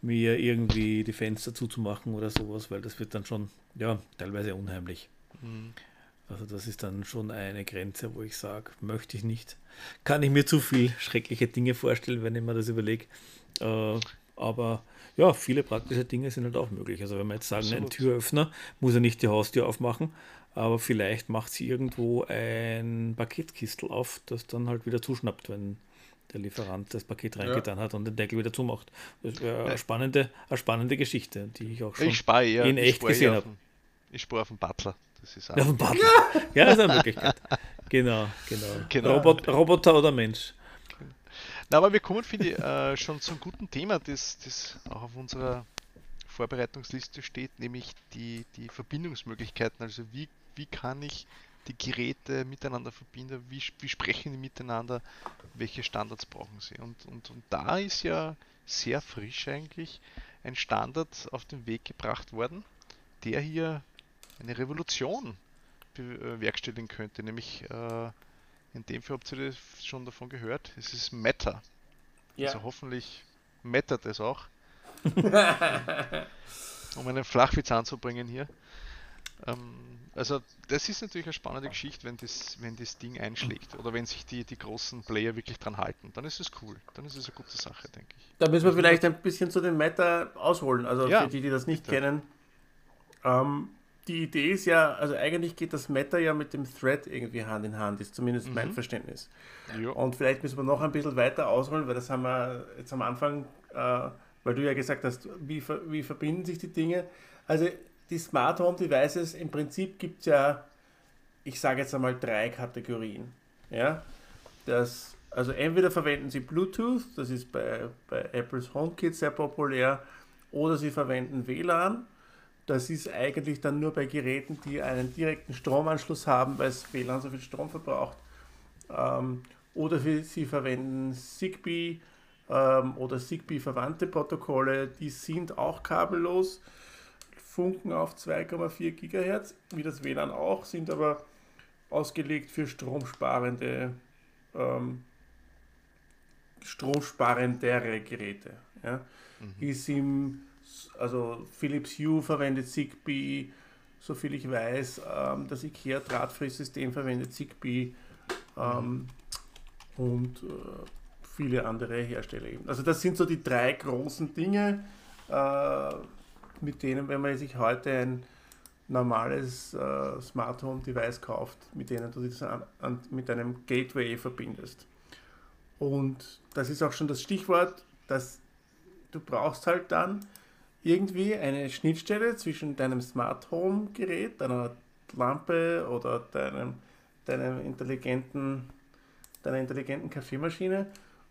mir irgendwie die Fenster zuzumachen oder sowas, weil das wird dann schon, ja, teilweise unheimlich. Mhm. Also das ist dann schon eine Grenze, wo ich sage, möchte ich nicht. Kann ich mir zu viel schreckliche Dinge vorstellen, wenn ich mir das überlege. Äh, aber ja, viele praktische Dinge sind halt auch möglich. Also wenn wir jetzt sagen, Absolut. ein Türöffner muss er nicht die Haustür aufmachen, aber vielleicht macht sie irgendwo ein Paketkistel auf, das dann halt wieder zuschnappt, wenn der Lieferant das Paket reingetan ja. hat und den Deckel wieder zumacht. Das wäre eine spannende, eine spannende Geschichte, die ich auch schon ich ja. in echt gesehen habe. Ich spare auf den Butler. Das ist ja, ja, das ist eine Möglichkeit. Genau, genau. genau. Robot, Roboter oder Mensch. Na, aber wir kommen, finde ich, äh, schon zum guten Thema, das, das auch auf unserer Vorbereitungsliste steht, nämlich die, die Verbindungsmöglichkeiten. Also wie, wie kann ich die Geräte miteinander verbinden, wie, wie sprechen die miteinander, welche Standards brauchen sie. Und, und, und da ist ja sehr frisch eigentlich ein Standard auf den Weg gebracht worden, der hier eine Revolution bewerkstelligen könnte. Nämlich äh, in dem Fall habt ihr das schon davon gehört, es ist Meta. Ja. Also hoffentlich mattert es auch. um einen Flachwitz anzubringen hier. Ähm, also das ist natürlich eine spannende Geschichte, wenn das, wenn das Ding einschlägt oder wenn sich die, die großen Player wirklich dran halten. Dann ist es cool. Dann ist es eine gute Sache, denke ich. Da müssen wir vielleicht ein bisschen zu den Meta ausholen. Also ja, für die, die das nicht bitte. kennen. Ähm, die Idee ist ja, also eigentlich geht das Meta ja mit dem Thread irgendwie Hand in Hand, ist zumindest mhm. mein Verständnis. Jo. Und vielleicht müssen wir noch ein bisschen weiter ausholen, weil das haben wir jetzt am Anfang, äh, weil du ja gesagt hast, wie, wie verbinden sich die Dinge. Also die Smart Home Devices, im Prinzip gibt es ja, ich sage jetzt einmal drei Kategorien. Ja? Das, also entweder verwenden sie Bluetooth, das ist bei, bei Apples HomeKit sehr populär, oder sie verwenden WLAN. Das ist eigentlich dann nur bei Geräten, die einen direkten Stromanschluss haben, weil es WLAN so viel Strom verbraucht. Ähm, oder sie verwenden Zigbee ähm, oder Zigbee-verwandte Protokolle, die sind auch kabellos funken auf 2,4 GHz, wie das WLAN auch, sind aber ausgelegt für stromsparende, ähm, stromsparendere Geräte. Ja. Mhm. Ist im, also Philips Hue verwendet Zigbee, soviel ich weiß, ähm, das IKEA Drahtfresssystem verwendet Zigbee ähm, mhm. und äh, viele andere Hersteller eben. Also das sind so die drei großen Dinge. Äh, mit denen, wenn man sich heute ein normales äh, Smart Home Device kauft, mit denen du das an, an, mit einem Gateway verbindest. Und das ist auch schon das Stichwort, dass du brauchst halt dann irgendwie eine Schnittstelle zwischen deinem Smart Home Gerät, deiner Lampe oder deinem, deinem intelligenten, deiner intelligenten Kaffeemaschine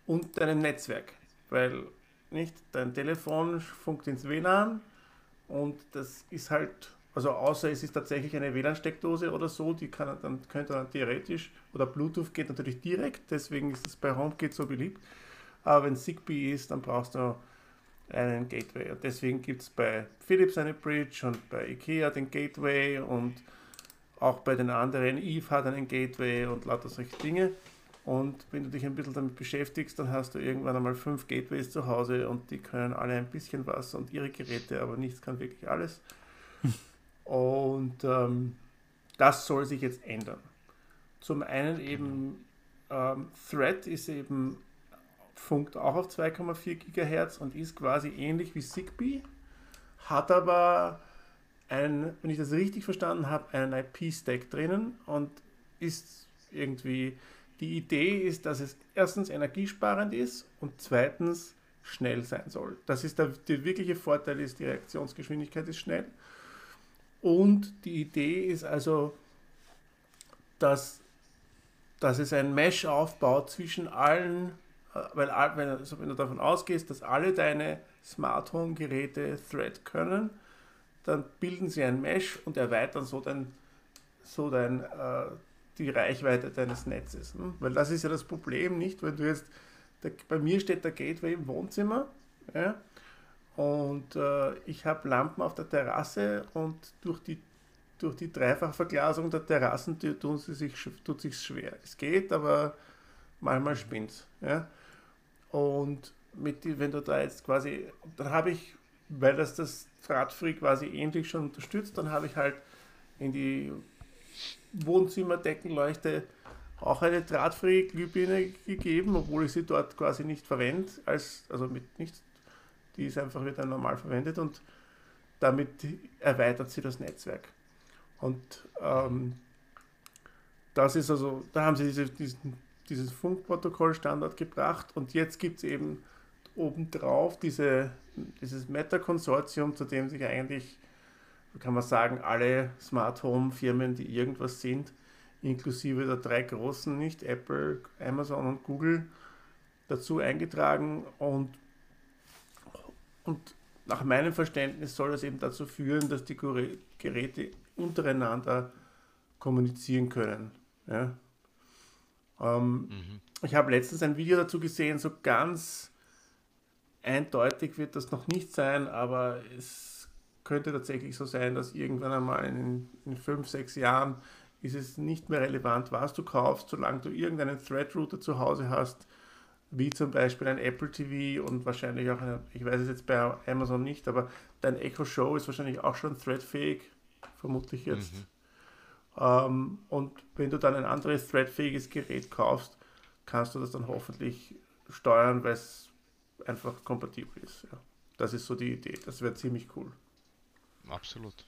und deinem Netzwerk. Weil nicht dein Telefon funkt ins WLAN, und das ist halt, also außer es ist tatsächlich eine WLAN-Steckdose oder so, die kann dann, könnte dann theoretisch, oder Bluetooth geht natürlich direkt, deswegen ist es bei HomeKit so beliebt. Aber wenn Zigbee ist, dann brauchst du einen Gateway. Und deswegen gibt es bei Philips eine Bridge und bei IKEA den Gateway und auch bei den anderen, Eve hat einen Gateway und lauter solche Dinge. Und wenn du dich ein bisschen damit beschäftigst, dann hast du irgendwann einmal fünf Gateways zu Hause und die können alle ein bisschen was und ihre Geräte, aber nichts kann wirklich alles. und ähm, das soll sich jetzt ändern. Zum einen eben ähm, Thread ist eben funkt auch auf 2,4 GHz und ist quasi ähnlich wie Zigbee, hat aber ein, wenn ich das richtig verstanden habe, einen IP-Stack drinnen und ist irgendwie, die Idee ist, dass es erstens energiesparend ist und zweitens schnell sein soll. Das ist der, der wirkliche Vorteil, ist die Reaktionsgeschwindigkeit ist schnell. Und die Idee ist also, dass, dass es ein Mesh aufbaut zwischen allen, weil wenn, also wenn du davon ausgehst, dass alle deine Smart Home Geräte Thread können, dann bilden sie ein Mesh und erweitern so dein, so dein, äh, die Reichweite deines Netzes. Hm? Weil das ist ja das Problem, nicht? Wenn du jetzt, der, bei mir steht der Gateway im Wohnzimmer ja, und äh, ich habe Lampen auf der Terrasse und durch die, durch die Dreifachverglasung der Terrassen tun sie sich, tut sich schwer. Es geht, aber manchmal spinnt ja. Und mit wenn du da jetzt quasi, dann habe ich, weil das das Radfree quasi ähnlich schon unterstützt, dann habe ich halt in die Wohnzimmerdeckenleuchte auch eine Drahtfree-Glühbirne gegeben, obwohl ich sie dort quasi nicht verwende, als, also mit nichts, die ist einfach wieder normal verwendet und damit erweitert sie das Netzwerk. Und ähm, das ist also, da haben sie diese, diesen, dieses Funkprotokoll-Standard gebracht und jetzt gibt es eben obendrauf diese, dieses Meta-Konsortium, zu dem sich eigentlich, kann man sagen, alle Smart Home-Firmen, die irgendwas sind, inklusive der drei großen, nicht Apple, Amazon und Google, dazu eingetragen und, und nach meinem Verständnis soll das eben dazu führen, dass die Geräte untereinander kommunizieren können. Ja? Ähm, mhm. Ich habe letztens ein Video dazu gesehen, so ganz Eindeutig wird das noch nicht sein, aber es könnte tatsächlich so sein, dass irgendwann einmal in, in fünf, sechs Jahren ist es nicht mehr relevant, was du kaufst, solange du irgendeinen Thread-Router zu Hause hast, wie zum Beispiel ein Apple TV und wahrscheinlich auch, eine, ich weiß es jetzt bei Amazon nicht, aber dein Echo Show ist wahrscheinlich auch schon threadfähig, vermutlich jetzt. Mhm. Ähm, und wenn du dann ein anderes threadfähiges Gerät kaufst, kannst du das dann hoffentlich steuern, weil es einfach kompatibel ist. Ja. Das ist so die Idee. Das wäre ziemlich cool. Absolut.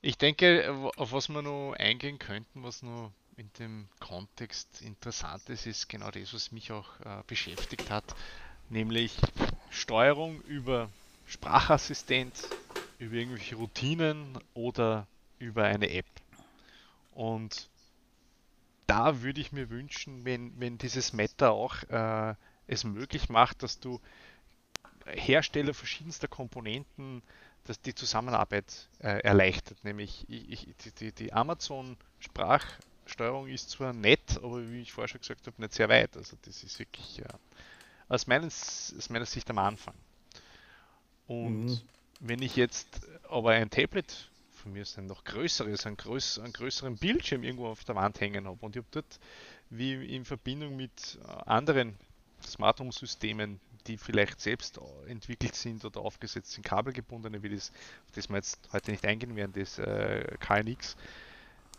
Ich denke, auf was wir noch eingehen könnten, was noch in dem Kontext interessant ist, ist genau das, was mich auch äh, beschäftigt hat, nämlich Steuerung über Sprachassistent, über irgendwelche Routinen oder über eine App. Und da würde ich mir wünschen, wenn, wenn dieses Meta auch äh, es möglich macht, dass du Hersteller verschiedenster Komponenten, dass die Zusammenarbeit äh, erleichtert. Nämlich ich, die, die Amazon Sprachsteuerung ist zwar nett, aber wie ich vorher schon gesagt habe, nicht sehr weit. Also das ist wirklich äh, aus, meines, aus meiner Sicht am Anfang. Und mhm. wenn ich jetzt aber ein Tablet von mir ist ein noch größeres, ein größ, einen größeren Bildschirm irgendwo auf der Wand hängen habe und ich habe dort wie in Verbindung mit äh, anderen Smart Home Systemen, die vielleicht selbst entwickelt sind oder aufgesetzt sind, kabelgebundene, wie das, das wir jetzt heute nicht eingehen werden, das äh, KNX,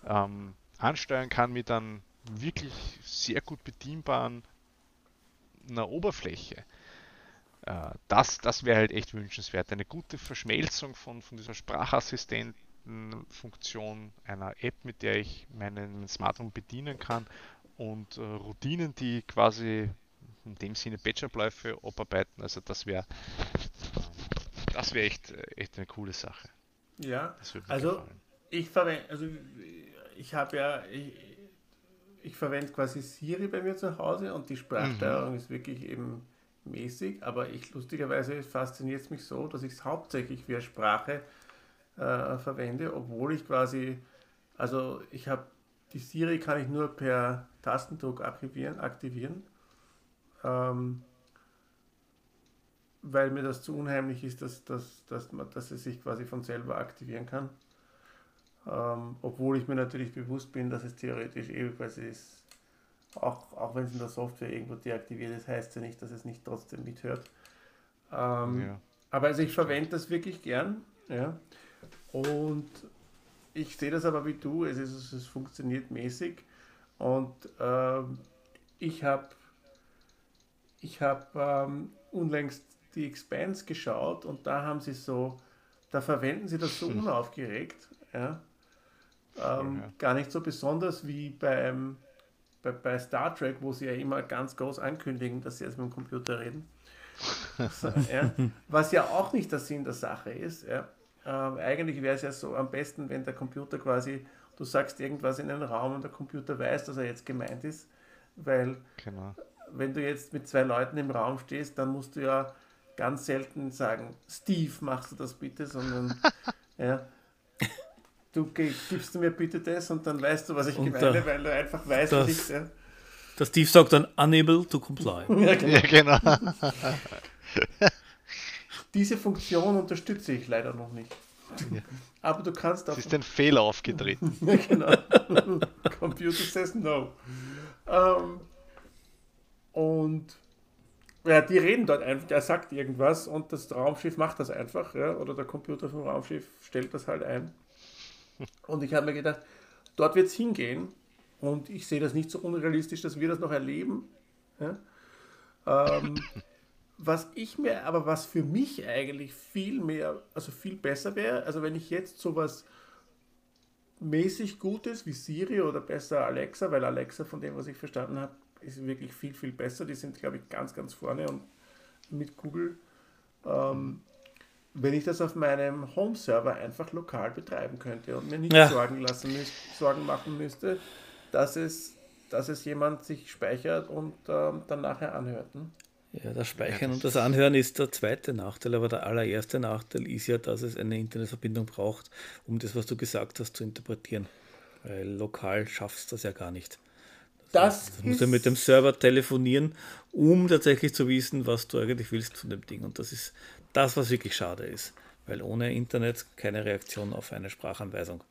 ähm, ansteuern kann mit einem wirklich sehr gut bedienbaren einer Oberfläche. Äh, das das wäre halt echt wünschenswert. Eine gute Verschmelzung von, von dieser Sprachassistentenfunktion, einer App, mit der ich meinen Smart Home bedienen kann und äh, Routinen, die quasi in dem Sinne Batch-Abläufe abarbeiten. Also das wäre das wäre echt, echt eine coole Sache. Ja, also gefallen. ich verwende, also ich habe ja, ich, ich verwende quasi Siri bei mir zu Hause und die Sprachsteuerung mhm. ist wirklich eben mäßig, aber ich lustigerweise fasziniert es mich so, dass ich es hauptsächlich via Sprache äh, verwende, obwohl ich quasi, also ich habe die Siri kann ich nur per Tastendruck aktivieren, aktivieren ähm, weil mir das zu unheimlich ist, dass, dass, dass, man, dass es sich quasi von selber aktivieren kann. Ähm, obwohl ich mir natürlich bewusst bin, dass es theoretisch ebenfalls ist, auch, auch wenn es in der Software irgendwo deaktiviert ist, heißt ja nicht, dass es nicht trotzdem mithört. Ähm, ja. Aber also ich verwende das wirklich gern. Ja. Und ich sehe das aber wie du, es, ist, es funktioniert mäßig. Und ähm, ich habe ich hab, ähm, unlängst die Expanse geschaut und da haben sie so, da verwenden sie das so hm. unaufgeregt. Ja? Ähm, ja. Gar nicht so besonders wie beim, bei, bei Star Trek, wo sie ja immer ganz groß ankündigen, dass sie jetzt mit dem Computer reden. ja? Was ja auch nicht der Sinn der Sache ist. Ja? Ähm, eigentlich wäre es ja so am besten, wenn der Computer quasi, du sagst irgendwas in den Raum und der Computer weiß, dass er jetzt gemeint ist, weil genau. wenn du jetzt mit zwei Leuten im Raum stehst, dann musst du ja ganz selten sagen, Steve, machst du das bitte, sondern ja, du gibst du mir bitte das und dann weißt du, was ich und meine, da, weil du einfach weißt, das, was ich. Ja. Der Steve sagt dann unable to comply. ja, genau. Ja, genau. Diese Funktion unterstütze ich leider noch nicht. Ja. Aber du kannst auch. Es ist ein Fehler aufgetreten. ja, genau. Computer says no. Um, ähm, und ja, die reden dort einfach, er sagt irgendwas und das Raumschiff macht das einfach, ja, oder der Computer vom Raumschiff stellt das halt ein. Und ich habe mir gedacht, dort wird es hingehen und ich sehe das nicht so unrealistisch, dass wir das noch erleben. Ja. Ähm, was ich mir, aber was für mich eigentlich viel mehr, also viel besser wäre, also wenn ich jetzt sowas mäßig Gutes wie Siri oder besser Alexa, weil Alexa von dem, was ich verstanden habe, ist wirklich viel, viel besser. Die sind, glaube ich, ganz, ganz vorne und mit Google. Ähm, wenn ich das auf meinem Home-Server einfach lokal betreiben könnte und mir nicht ja. Sorgen, lassen Sorgen machen müsste, dass es, dass es jemand sich speichert und ähm, dann nachher anhört. Hm? Ja, das Speichern und das Anhören ist der zweite Nachteil, aber der allererste Nachteil ist ja, dass es eine Internetverbindung braucht, um das, was du gesagt hast, zu interpretieren. Weil lokal schaffst du das ja gar nicht. Das, das muss ja mit dem Server telefonieren, um tatsächlich zu wissen, was du eigentlich willst von dem Ding. Und das ist das, was wirklich schade ist, weil ohne Internet keine Reaktion auf eine Sprachanweisung.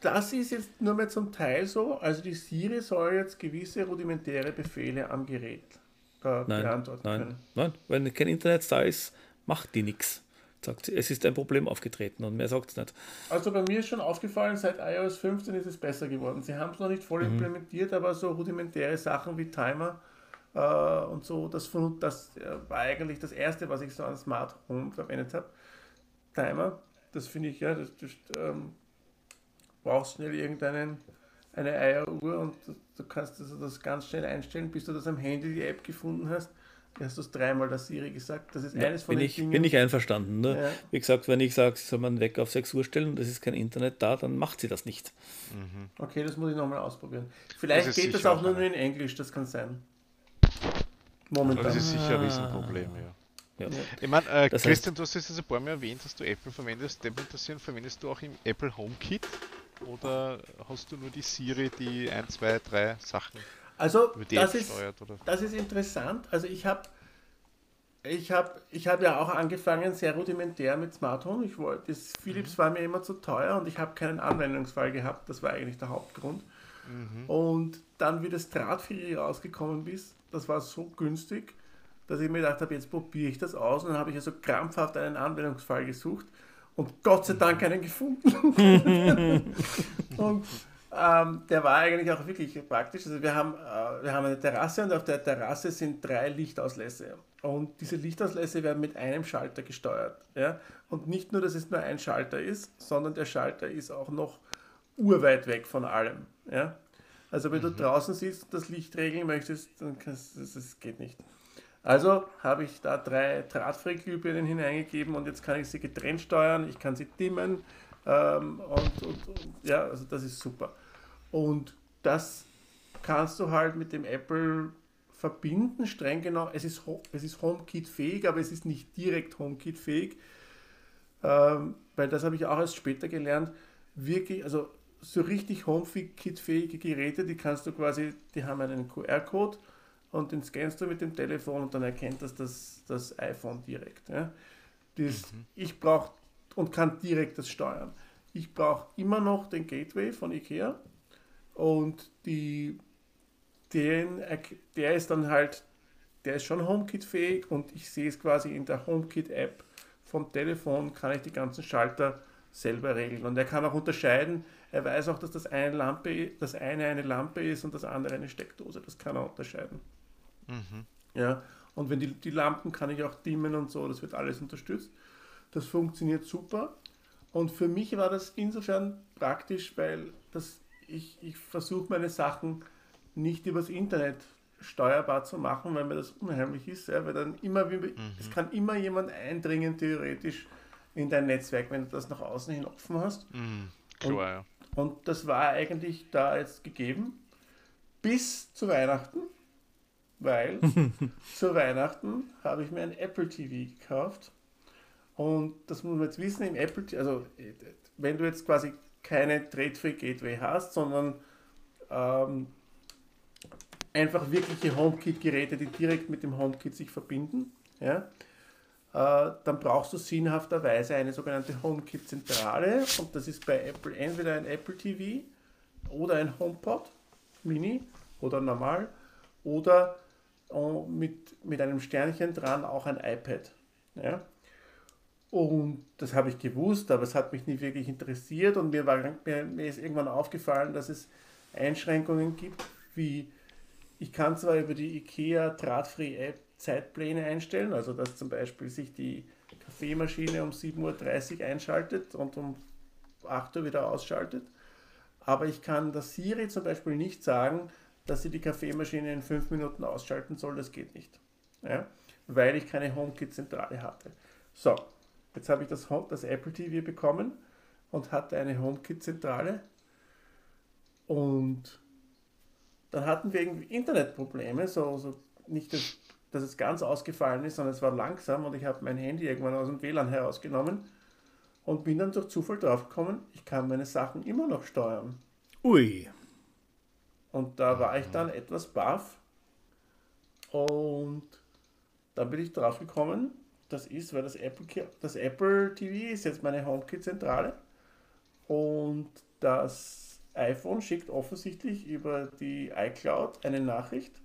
Das ist jetzt nur mehr zum Teil so. Also die Siri soll jetzt gewisse rudimentäre Befehle am Gerät äh, nein, beantworten nein, können. Nein, wenn kein Internet da ist, macht die nichts sagt sie, es ist ein Problem aufgetreten und mehr sagt es nicht. Also bei mir ist schon aufgefallen, seit iOS 15 ist es besser geworden. Sie haben es noch nicht voll mhm. implementiert, aber so rudimentäre Sachen wie Timer äh, und so, das, das äh, war eigentlich das erste, was ich so an Smart Home verwendet habe. Timer, das finde ich ja, das, das ähm, brauchst schnell irgendeinen eine Eieruhr und du kannst also das ganz schnell einstellen, bis du das am Handy die App gefunden hast hast du es dreimal der Siri gesagt. Das ist ja, eines von bin den ich, Dingen. Bin ich einverstanden. Ne? Ja. Wie gesagt, wenn ich sage, sie soll man weg auf 6 Uhr stellen und es ist kein Internet da, dann macht sie das nicht. Mhm. Okay, das muss ich nochmal ausprobieren. Vielleicht das geht das auch nur in Englisch, das kann sein. Momentan. Das ist sicher ein Riesenproblem, ja. Ja. Ich meine, äh, Christian, heißt, du hast es ein paar Mal erwähnt, dass du Apple verwendest. Dem interessieren, verwendest du auch im Apple HomeKit? Oder hast du nur die Siri, die ein, zwei, drei Sachen also das ist, das ist interessant. Also ich habe ich habe ich hab ja auch angefangen sehr rudimentär mit Smart Home. Ich wollte, das Philips mhm. war mir immer zu teuer und ich habe keinen Anwendungsfall gehabt. Das war eigentlich der Hauptgrund. Mhm. Und dann, wie das Drahtfree rausgekommen ist, das war so günstig, dass ich mir gedacht habe, jetzt probiere ich das aus. Und dann habe ich also krampfhaft einen Anwendungsfall gesucht und Gott sei Dank einen gefunden. und ähm, der war eigentlich auch wirklich praktisch. Also wir haben, äh, wir haben eine Terrasse und auf der Terrasse sind drei Lichtauslässe. Und diese Lichtauslässe werden mit einem Schalter gesteuert. Ja? Und nicht nur, dass es nur ein Schalter ist, sondern der Schalter ist auch noch urweit weg von allem. Ja? Also wenn mhm. du draußen sitzt und das Licht regeln möchtest, dann kannst das, das geht nicht. Also habe ich da drei Drahtfreglühbirnen hineingegeben und jetzt kann ich sie getrennt steuern, ich kann sie dimmen, ähm, und, und, und, ja, also das ist super. Und das kannst du halt mit dem Apple verbinden, streng genau. Es ist, es ist HomeKit-fähig, aber es ist nicht direkt HomeKit-fähig, ähm, weil das habe ich auch erst später gelernt. Wirklich, also so richtig HomeKit-fähige Geräte, die kannst du quasi, die haben einen QR-Code und den scannst du mit dem Telefon und dann erkennt das das, das iPhone direkt. Ja. Das, mhm. Ich brauche und kann direkt das steuern. Ich brauche immer noch den Gateway von IKEA und die, den, der ist dann halt, der ist schon HomeKit-fähig und ich sehe es quasi in der HomeKit-App vom Telefon, kann ich die ganzen Schalter selber regeln. Und er kann auch unterscheiden, Er weiß auch, dass das eine, Lampe, das eine eine Lampe ist und das andere eine Steckdose. Das kann er unterscheiden. Mhm. Ja, und wenn die, die Lampen kann ich auch dimmen und so, das wird alles unterstützt. Das funktioniert super. Und für mich war das insofern praktisch, weil das, ich, ich versuche meine Sachen nicht übers Internet steuerbar zu machen, weil mir das unheimlich ist, ja, weil dann immer, mhm. es kann immer jemand eindringen, theoretisch in dein Netzwerk, wenn du das nach außen hin offen hast. Mhm. Klar, und, ja. und das war eigentlich da jetzt gegeben bis zu Weihnachten, weil zu Weihnachten habe ich mir ein Apple TV gekauft. Und das muss man jetzt wissen, im Apple, also wenn du jetzt quasi keine Trade-Free Gateway hast, sondern ähm, einfach wirkliche HomeKit-Geräte, die direkt mit dem HomeKit sich verbinden, ja, äh, dann brauchst du sinnhafterweise eine sogenannte HomeKit-Zentrale. Und das ist bei Apple entweder ein Apple TV oder ein HomePod Mini oder normal oder mit, mit einem Sternchen dran auch ein iPad. Ja? Und das habe ich gewusst, aber es hat mich nicht wirklich interessiert und mir, war, mir, mir ist irgendwann aufgefallen, dass es Einschränkungen gibt, wie ich kann zwar über die IKEA Drahtfree App Zeitpläne einstellen, also dass zum Beispiel sich die Kaffeemaschine um 7.30 Uhr einschaltet und um 8 Uhr wieder ausschaltet, aber ich kann der Siri zum Beispiel nicht sagen, dass sie die Kaffeemaschine in 5 Minuten ausschalten soll, das geht nicht, ja? weil ich keine HomeKit-Zentrale hatte. So, jetzt habe ich das, das Apple TV bekommen und hatte eine HomeKit-Zentrale und dann hatten wir irgendwie Internetprobleme, so, so nicht, dass, dass es ganz ausgefallen ist, sondern es war langsam und ich habe mein Handy irgendwann aus dem WLAN herausgenommen und bin dann durch Zufall draufgekommen, ich kann meine Sachen immer noch steuern. Ui. Und da war ich dann etwas baff. Und dann bin ich draufgekommen, das ist, weil das Apple, das Apple TV ist jetzt meine HomeKit-Zentrale. Und das iPhone schickt offensichtlich über die iCloud eine Nachricht.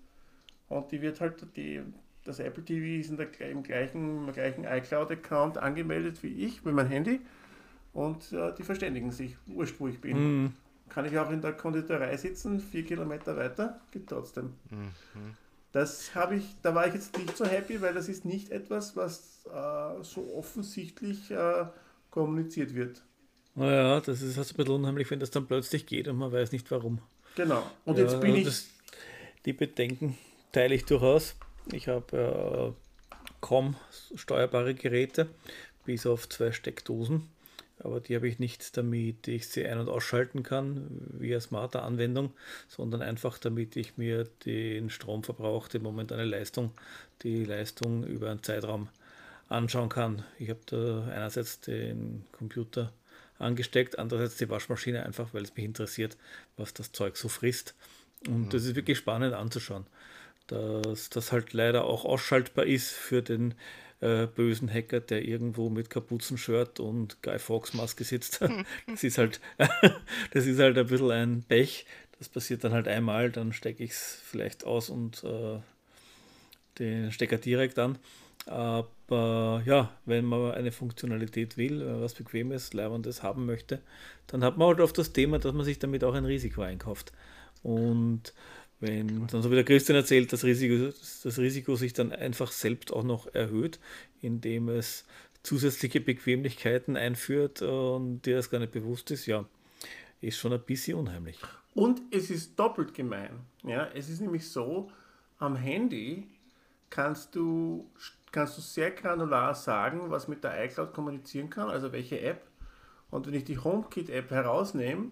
Und die wird halt, die, das Apple TV ist in der, im gleichen, gleichen iCloud-Account angemeldet wie ich mit meinem Handy. Und äh, die verständigen sich, wurscht wo ich bin. Mhm. Kann ich auch in der Konditorei sitzen, vier Kilometer weiter, geht trotzdem. Mhm. Das habe ich, da war ich jetzt nicht so happy, weil das ist nicht etwas, was äh, so offensichtlich äh, kommuniziert wird. Naja, das ist also ein bisschen unheimlich, wenn das dann plötzlich geht und man weiß nicht warum. Genau. Und ja, jetzt bin ich. Das, die Bedenken teile ich durchaus. Ich habe äh, kaum steuerbare Geräte, bis auf zwei Steckdosen. Aber die habe ich nicht, damit ich sie ein- und ausschalten kann via smarter Anwendung, sondern einfach damit ich mir den Stromverbrauch, die momentane Leistung, die Leistung über einen Zeitraum anschauen kann. Ich habe da einerseits den Computer angesteckt, andererseits die Waschmaschine einfach, weil es mich interessiert, was das Zeug so frisst. Und mhm. das ist wirklich spannend anzuschauen, dass das halt leider auch ausschaltbar ist für den äh, bösen Hacker, der irgendwo mit Kapuzenshirt und Guy Fawkes Maske sitzt. das ist halt, das ist halt ein bisschen ein Pech. Das passiert dann halt einmal, dann stecke ich es vielleicht aus und äh, den Stecker direkt an. Aber ja, wenn man eine Funktionalität will, was Bequemes, Leibendes haben möchte, dann hat man halt oft das Thema, dass man sich damit auch ein Risiko einkauft. Und wenn dann so wie der Christian erzählt, das Risiko, das Risiko sich dann einfach selbst auch noch erhöht, indem es zusätzliche Bequemlichkeiten einführt und dir das gar nicht bewusst ist, ja, ist schon ein bisschen unheimlich. Und es ist doppelt gemein. Ja, es ist nämlich so, am Handy kannst du kannst du sehr granular sagen, was mit der iCloud kommunizieren kann, also welche App. Und wenn ich die HomeKit-App herausnehme,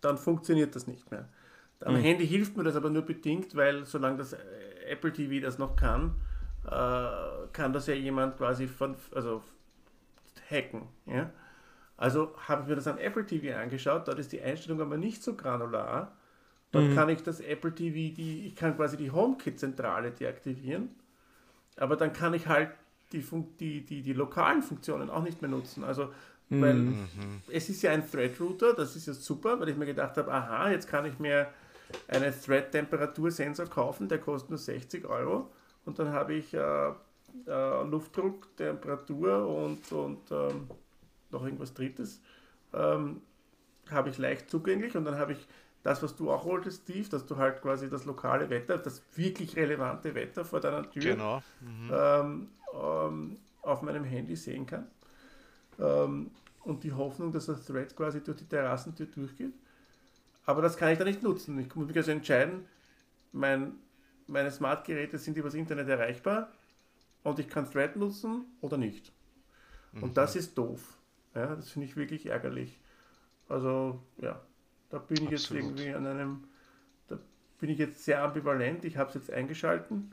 dann funktioniert das nicht mehr. Am mhm. Handy hilft mir das aber nur bedingt, weil solange das äh, Apple TV das noch kann, äh, kann das ja jemand quasi von, also hacken. Ja? Also habe ich mir das am Apple TV angeschaut, dort ist die Einstellung aber nicht so granular. Dort mhm. kann ich das Apple TV, die, ich kann quasi die HomeKit-Zentrale deaktivieren aber dann kann ich halt die, die, die, die lokalen Funktionen auch nicht mehr nutzen. Also, weil mhm. es ist ja ein Thread-Router, das ist ja super, weil ich mir gedacht habe, aha, jetzt kann ich mir einen Thread-Temperatursensor kaufen, der kostet nur 60 Euro und dann habe ich äh, äh, Luftdruck, Temperatur und, und ähm, noch irgendwas Drittes. Ähm, habe ich leicht zugänglich und dann habe ich das, was du auch wolltest, Steve, dass du halt quasi das lokale Wetter, das wirklich relevante Wetter vor deiner Tür Genau. Mhm. ähm, ähm, auf meinem Handy sehen kann. Ähm, und die Hoffnung, dass das Thread quasi durch die Terrassentür durchgeht. Aber das kann ich da nicht nutzen. Ich muss mich also entscheiden, mein, meine Smart-Geräte sind übers Internet erreichbar und ich kann Thread nutzen oder nicht. Und das ist doof. Ja, das finde ich wirklich ärgerlich. Also, ja, da bin ich jetzt irgendwie an einem, da bin ich jetzt sehr ambivalent. Ich habe es jetzt eingeschalten.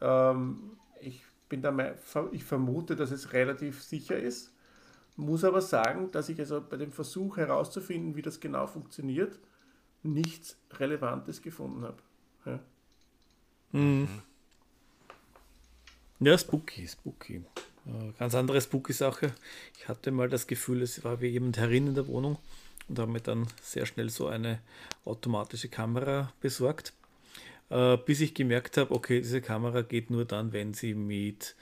Ähm, ich bin da, ich vermute, dass es relativ sicher ist. Muss aber sagen, dass ich also bei dem Versuch herauszufinden, wie das genau funktioniert, nichts Relevantes gefunden habe. Ja. Mhm. Ja, spooky, spooky. Äh, Ganz andere spooky Sache. Ich hatte mal das Gefühl, es war wie jemand herin in der Wohnung und habe mir dann sehr schnell so eine automatische Kamera besorgt, äh, bis ich gemerkt habe, okay, diese Kamera geht nur dann, wenn sie mit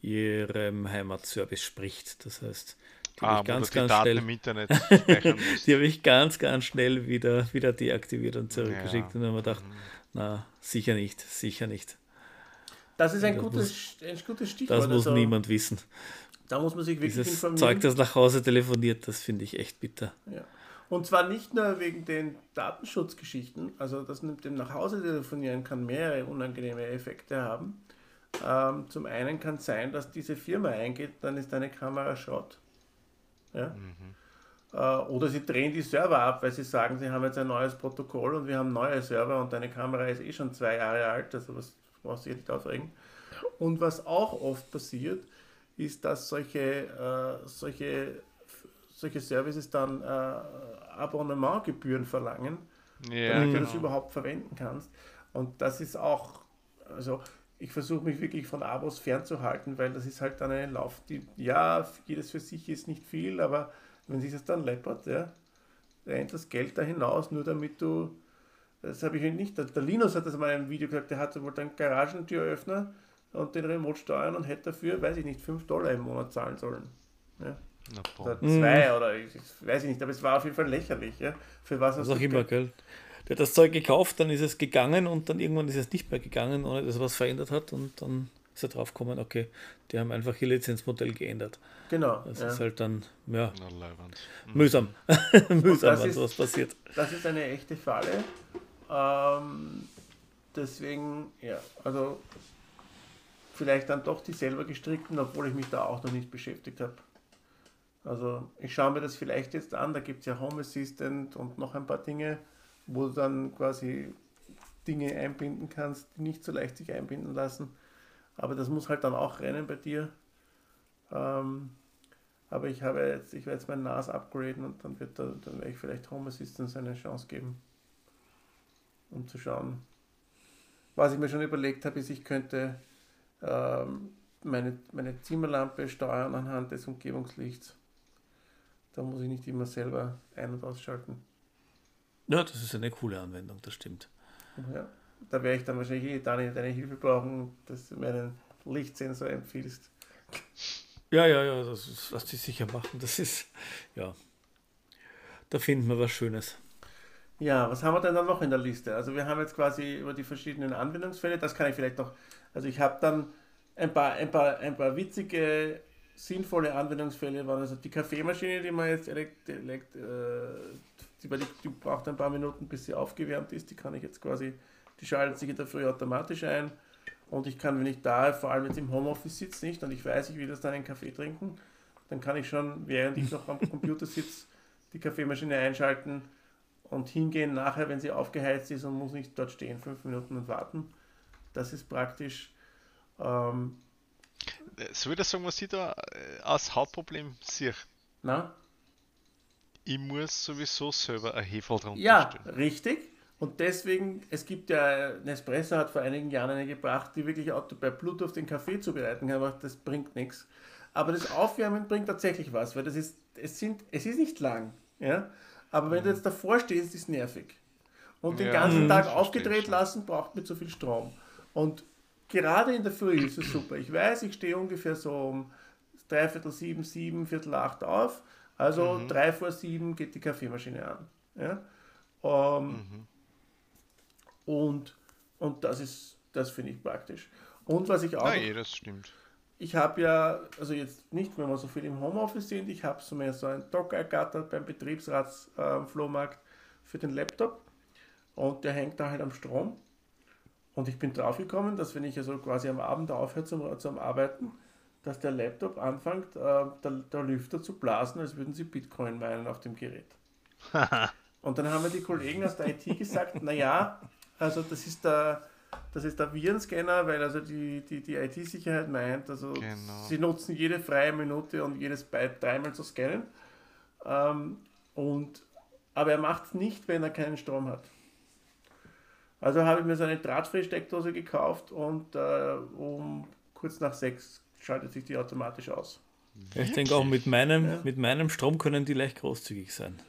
ihrem Heimatservice spricht. Das heißt, die Ah, habe ich ganz, ganz Daten schnell die habe ich ganz, ganz schnell wieder, wieder deaktiviert und zurückgeschickt Ja. Und habe mir gedacht, na, sicher nicht, sicher nicht. Das ist ein Das gutes, ein gutes Stichwort. Das muss also, niemand wissen. Da muss man sich wirklich Dieses informieren. Zeug, das nach Hause telefoniert, das finde ich echt bitter. Ja. Und zwar nicht nur wegen den Datenschutzgeschichten, also das mit dem nach Hause telefonieren kann mehrere unangenehme Effekte haben. Ähm, zum einen kann es sein, dass diese Firma eingeht, dann ist deine Kamera Schrott. Ja? Äh, oder sie drehen die Server ab, weil sie sagen, sie haben jetzt ein neues Protokoll und wir haben neue Server und deine Kamera ist eh schon zwei Jahre alt, also was brauchst du nicht aufregen. Und was auch oft passiert, ist, dass solche, äh, solche, solche Services dann äh, Abonnementgebühren verlangen, Ja, damit du genau. das überhaupt verwenden kannst. Und das ist auch, also ich versuche mich wirklich von Abos fernzuhalten, weil das ist halt dann eine Lauf, die, ja, jedes für sich ist nicht viel, aber wenn sich das dann läppert, ja, rennt das Geld da hinaus, nur damit du, das habe ich nicht, der, Linus hat das mal in einem Video gesagt, der hatte wohl einen Garagentüröffner und den Remote steuern und hätte dafür, weiß ich nicht, 5 Dollar im Monat zahlen sollen. Ja. Na. Oder zwei oder ich, ich weiß ich nicht, aber es war auf jeden Fall lächerlich, ja. Für was Was hast auch du immer, Geld- gell? Der hat das Zeug gekauft, dann ist es gegangen und dann irgendwann ist es nicht mehr gegangen, ohne dass er was verändert hat und dann ist er drauf gekommen, okay, die haben einfach ihr Lizenzmodell geändert. Genau. Das ja. ist halt dann, ja, leibend. mühsam. mühsam, das wenn ist- sowas passiert. Das ist eine echte Falle. Ähm, deswegen, ja, also vielleicht dann doch die selber gestrickten, obwohl ich mich da auch noch nicht beschäftigt habe. Also ich schaue mir das vielleicht jetzt an, da gibt es ja Home Assistant und noch ein paar Dinge, wo du dann quasi Dinge einbinden kannst, die nicht so leicht sich einbinden lassen. Aber das muss halt dann auch rennen bei dir. Ähm, aber ich habe jetzt, ich werde jetzt mein NAS upgraden und dann wird da, dann werde ich vielleicht Home Assistance eine Chance geben, um zu schauen. Was ich mir schon überlegt habe, ist, ich könnte ähm, meine, meine Zimmerlampe steuern anhand des Umgebungslichts. Da muss ich nicht immer selber ein- und ausschalten. Ja, das ist eine coole Anwendung, das stimmt. Ja, da werde ich dann wahrscheinlich eh Dani deine Hilfe brauchen, dass du mir einen Lichtsensor empfiehlst. Ja, ja, ja, das ist, was die sicher machen, das ist, ja, da finden wir was Schönes. Ja, was haben wir denn dann noch in der Liste? Also wir haben jetzt quasi über die verschiedenen Anwendungsfälle, das kann ich vielleicht noch, also ich habe dann ein paar, ein paar, ein paar witzige, sinnvolle Anwendungsfälle, waren also die Kaffeemaschine, die man jetzt elekt, elekt, äh, die, die, die braucht ein paar Minuten, bis sie aufgewärmt ist, die kann ich jetzt quasi, die schaltet sich in der Früh automatisch ein und ich kann, wenn ich da, vor allem jetzt im Homeoffice sitze nicht und ich weiß, ich will das dann einen Kaffee trinken, dann kann ich schon, während ich noch am Computer sitze, die Kaffeemaschine einschalten und hingehen nachher, wenn sie aufgeheizt ist und muss nicht dort stehen, fünf Minuten und warten. Das ist praktisch. Ähm, Soll ich das sagen, was ich da äh, als Hauptproblem sehe? na? Ich muss sowieso selber ein Hefe drunter Ja, stellen. richtig. Und deswegen, es gibt ja, Nespresso hat vor einigen Jahren eine gebracht, die wirklich auto bei Bluetooth den Kaffee zubereiten kann, aber das bringt nichts. Aber das Aufwärmen bringt tatsächlich was, weil das ist, es sind, es ist nicht lang, ja. Aber wenn du jetzt davor stehst, ist es nervig. Und den Ja, ganzen mhm, Tag aufgedreht lassen, braucht mir zu viel Strom. Und gerade in der Früh ist es super. Ich weiß, ich stehe ungefähr so um dreiviertel sieben, sieben, viertel acht auf Also mhm. drei vor sieben geht die Kaffeemaschine an. Ja? Ähm, mhm. Und, und das ist, das finde ich praktisch. Und was ich auch. Nein, das stimmt. Ich habe ja, also jetzt nicht, wenn wir so viel im Homeoffice sind, ich habe so mehr so ein Dock ergattert beim Betriebsratsflohmarkt äh, für den Laptop. Und der hängt da halt am Strom. Und ich bin draufgekommen, dass wenn ich also quasi am Abend aufhöre zum, zum Arbeiten, dass der Laptop anfängt, äh, der, der Lüfter zu blasen, als würden sie Bitcoin meinen auf dem Gerät. Und dann haben mir die Kollegen aus der IT gesagt, naja, also das ist der, das ist der Virenscanner, weil also die, die, die IT-Sicherheit meint, also genau. sie nutzen jede freie Minute und jedes Byte dreimal zu scannen. Ähm, und, aber er macht es nicht, wenn er keinen Strom hat. Also habe ich mir so eine Drahtfree-Steckdose gekauft und äh, um kurz nach sechs schaltet sich die automatisch aus. Ich denke auch mit meinem, ja. mit meinem Strom können die leicht großzügig sein.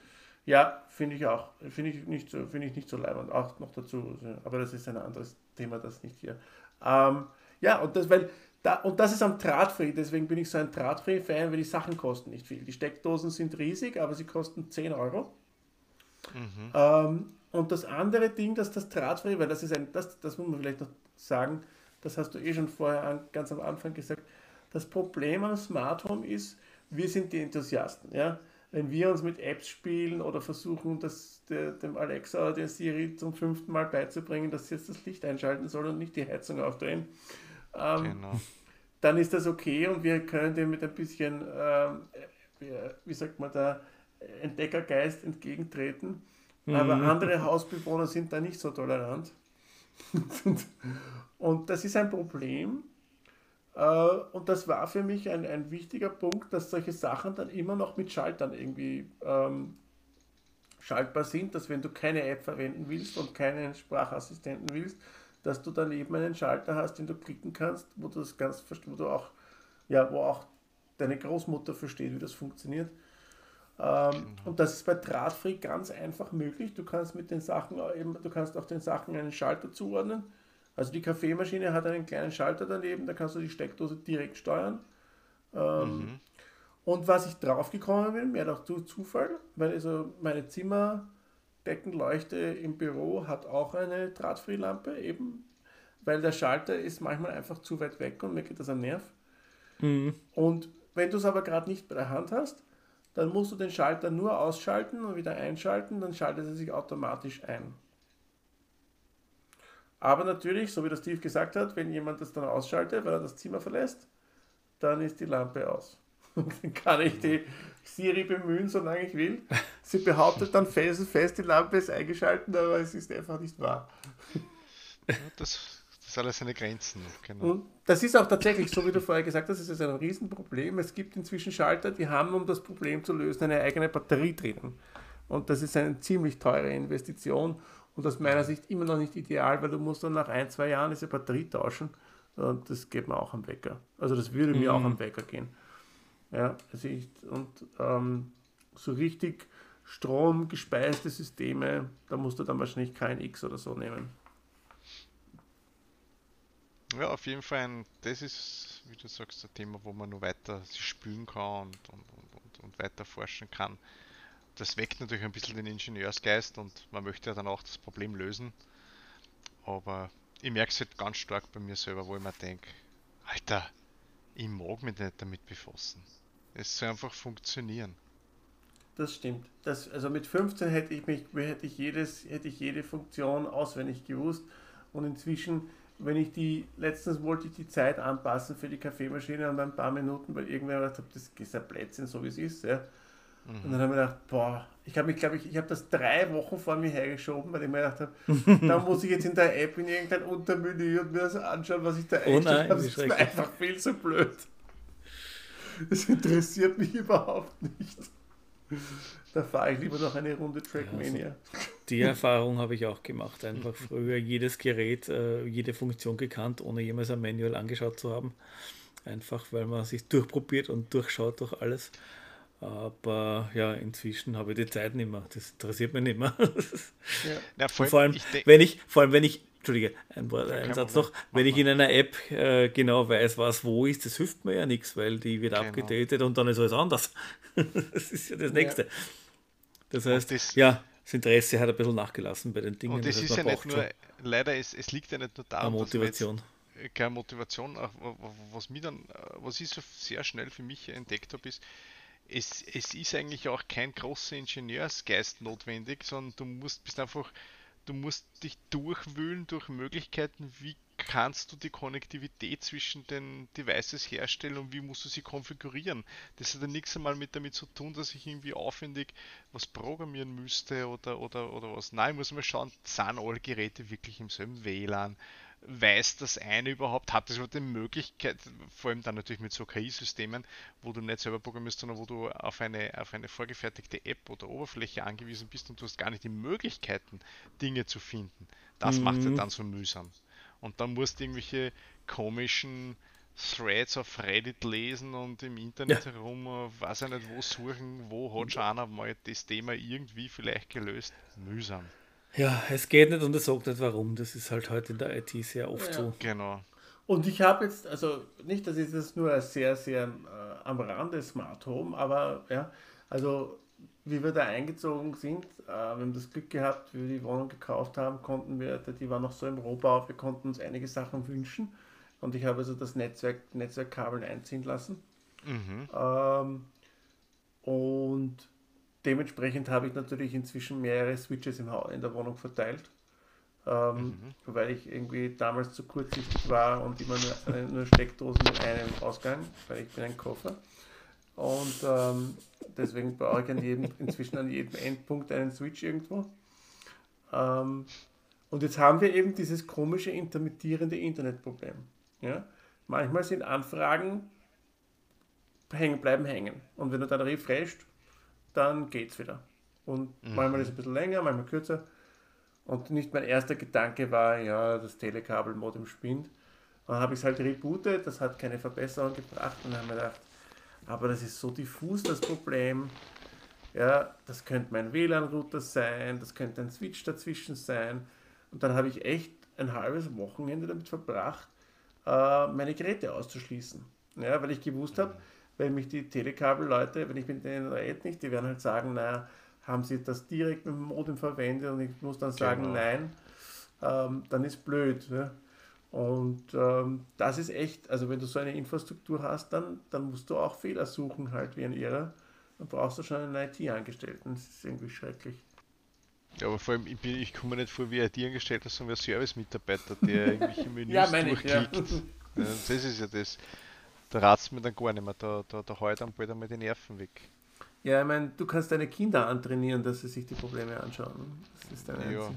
Ja, finde ich auch. Finde ich nicht so, finde ich nicht so leibend. Auch noch dazu. Aber das ist ein anderes Thema, das nicht hier. Ähm, ja, und das, weil da, und das ist am Drahtfree, deswegen bin ich so ein Drahtfree-Fan, weil die Sachen kosten nicht viel. Die Steckdosen sind riesig, aber sie kosten 10 Euro. Mhm. Ähm, und das andere Ding, dass das Drahtfree, weil das ist ein, das, das muss man vielleicht noch sagen, das hast du eh schon vorher an, ganz am Anfang gesagt, das Problem am Smart Home ist, wir sind die Enthusiasten. Ja? Wenn wir uns mit Apps spielen oder versuchen, das, der, dem Alexa oder der Siri zum fünften Mal beizubringen, dass sie jetzt das Licht einschalten soll und nicht die Heizung aufdrehen, ähm, genau. dann ist das okay und wir können dem mit ein bisschen, ähm, wie sagt man da, Entdeckergeist entgegentreten. Mhm. Aber andere Hausbewohner sind da nicht so tolerant. und das ist ein Problem. Äh, und das war für mich ein, ein wichtiger Punkt, dass solche Sachen dann immer noch mit Schaltern irgendwie ähm, schaltbar sind, dass wenn du keine App verwenden willst und keinen Sprachassistenten willst, dass du dann eben einen Schalter hast, den du klicken kannst, wo du das ganz wo du auch, ja, wo auch deine Großmutter versteht, wie das funktioniert. Ähm, genau. Und das ist bei Drahtfree ganz einfach möglich. Du kannst mit den Sachen eben, du kannst auch den Sachen einen Schalter zuordnen. Also die Kaffeemaschine hat einen kleinen Schalter daneben, da kannst du die Steckdose direkt steuern. Ähm, mhm. Und was ich drauf gekommen bin, mehr doch Zufall, weil also meine Zimmerdeckenleuchte im Büro hat auch eine Drahtfree-Lampe eben, weil der Schalter ist manchmal einfach zu weit weg und mir geht das am Nerv. Mhm. Und wenn du es aber gerade nicht bei der Hand hast, dann musst du den Schalter nur ausschalten und wieder einschalten, dann schaltet er sich automatisch ein. Aber natürlich, so wie der Steve gesagt hat, wenn jemand das dann ausschaltet, weil er das Zimmer verlässt, dann ist die Lampe aus. dann kann ich die Siri bemühen, solange ich will. Sie behauptet dann felsenfest, die Lampe ist eingeschaltet, aber es ist einfach nicht wahr. Ja, das das alles seine Grenzen. Genau. Und das ist auch tatsächlich, so wie du vorher gesagt hast, es ist ein Riesenproblem. Es gibt inzwischen Schalter, die haben, um das Problem zu lösen, eine eigene Batterie drinnen. Und das ist eine ziemlich teure Investition und aus meiner Sicht immer noch nicht ideal, weil du musst dann nach ein, zwei Jahren diese Batterie tauschen. Und das geht mir auch am Wecker. Also das würde mir mhm. auch am Wecker gehen. Ja, also ich, und ähm, so richtig stromgespeiste Systeme, da musst du dann wahrscheinlich kein X oder so nehmen. Ja, auf jeden Fall, ein, das ist, wie du sagst, ein Thema, wo man nur weiter sich spülen kann und, und, und, und weiter forschen kann. Das weckt natürlich ein bisschen den Ingenieursgeist und man möchte ja dann auch das Problem lösen. Aber ich merke es halt ganz stark bei mir selber, wo ich mir denke, Alter, ich mag mich nicht damit befassen. Es soll einfach funktionieren. Das stimmt. Das, also mit 15 hätte ich mich, hätte ich jedes, hätte ich jede Funktion auswendig gewusst und inzwischen wenn ich die, letztens wollte ich die Zeit anpassen für die Kaffeemaschine und ein paar Minuten, weil irgendwer gesagt hat, das ist ein Plätzchen, so wie es ist. Ja. Mhm. Und dann habe ich gedacht, boah, ich habe mich, glaube ich, ich habe das drei Wochen vor mir hergeschoben, weil ich mir gedacht habe, da muss ich jetzt in der App in irgendein Untermenü und mir das anschauen, was ich da oh einstelle. Oh das ist einfach viel zu blöd. Das interessiert mich überhaupt nicht. Da fahre ich lieber noch eine Runde Trackmania. Also die Erfahrung habe ich auch gemacht. Einfach früher jedes Gerät, äh, jede Funktion gekannt, ohne jemals ein Manual angeschaut zu haben. Einfach weil man sich durchprobiert und durchschaut durch alles. Aber ja, inzwischen habe ich die Zeit nicht mehr. Das interessiert mich nicht mehr. Ja. Ja, vor, allem, vor allem, wenn ich, vor allem, wenn ich Entschuldige, ein, Wort, Ja, ein Satz noch. Wenn ich in einer App äh, genau weiß, was wo ist, das hilft mir ja nichts, weil die wird Genau. abgedatet und dann ist alles anders. das ist ja das Nächste. Das heißt, das- ja, das Interesse hat ein bisschen nachgelassen bei den Dingen. Und es heißt, ist man ja nicht braucht nur, leider, es, es liegt ja nicht nur jetzt Motivation. keine Motivation, was mir dann, äh, was ich so sehr schnell für mich entdeckt habe, ist, es, es ist eigentlich auch kein großer Ingenieursgeist notwendig, sondern du musst bist einfach, du musst dich durchwühlen durch Möglichkeiten, wie kannst du die Konnektivität zwischen den Devices herstellen und wie musst du sie konfigurieren. Das hat ja nichts einmal mit damit zu tun, dass ich irgendwie aufwendig was programmieren müsste oder, oder, oder was. Nein, ich muss mal schauen, sind alle Geräte wirklich im selben WLAN? Weiß das eine überhaupt, hat das überhaupt die Möglichkeit, vor allem dann natürlich mit so KI-Systemen, wo du nicht selber programmierst, sondern wo du auf eine, auf eine vorgefertigte App oder Oberfläche angewiesen bist und du hast gar nicht die Möglichkeiten, Dinge zu finden. Das macht ja Mhm. dann so mühsam. Und dann musst du irgendwelche komischen Threads auf Reddit lesen und im Internet herum, äh, weiß ich nicht wo suchen, wo hat schon einer mal das Thema irgendwie vielleicht gelöst. Mühsam. Ja, es geht nicht und es sagt nicht warum. Das ist halt heute in der IT sehr oft Ja. so. Genau. Und ich habe jetzt, also nicht, dass ich das nur sehr, sehr äh, am Rande Smart Home, aber ja, also wie wir da eingezogen sind, äh, wir haben das Glück gehabt, wie wir die Wohnung gekauft haben, konnten wir, die war noch so im Rohbau, wir konnten uns einige Sachen wünschen und ich habe also das Netzwerk, Netzwerkkabeln einziehen lassen. Mhm. Ähm, und dementsprechend habe ich natürlich inzwischen mehrere Switches in der Wohnung verteilt. Ähm, Weil ich irgendwie damals zu kurzsichtig war und immer nur, eine, nur Steckdosen mit einem Ausgang, weil ich bin ein Koffer. Und ähm, deswegen brauche ich an jedem, inzwischen an jedem Endpunkt einen Switch irgendwo. Ähm, und jetzt haben wir eben dieses komische intermittierende Internetproblem. Ja? Manchmal sind Anfragen hängen, bleiben hängen. Und wenn du dann refresht, dann geht's wieder. Und manchmal ist es ein bisschen länger, manchmal kürzer. Und nicht mein erster Gedanke war, ja, das Telekabelmodem spinnt. Dann habe ich es halt rebootet, das hat keine Verbesserung gebracht und dann habe ich gedacht, aber das ist so diffus das Problem. Ja, das könnte mein WLAN-Router sein, das könnte ein Switch dazwischen sein. Und dann habe ich echt ein halbes Wochenende damit verbracht, äh, meine Geräte auszuschließen. Ja, weil ich gewusst habe, wenn mich die Telekabelleute, wenn ich mit denen rede, nicht, die werden halt sagen, naja, haben sie das direkt mit dem Modem verwendet und ich muss dann sagen, Genau. nein, ähm, dann ist blöd. Ja. Und ähm, das ist echt, also wenn du so eine Infrastruktur hast, dann, dann musst du auch Fehler suchen, halt wie ein Irrer. Dann brauchst du schon einen IT-Angestellten. Das ist irgendwie schrecklich. Ja, aber vor allem, ich, bin, ich komme mir nicht vor wie IT-Angestellter, sondern wie ein Service-Mitarbeiter, der irgendwelche Menüs Ja, meine ich, durchklickt. Ja, das ist ja das. Da rat's mir dann gar nicht mehr, da, da, da hau ich dann bald einmal die Nerven weg. Ja, ich meine, du kannst deine Kinder antrainieren, dass sie sich die Probleme anschauen. Das ist dein Ja. einziges-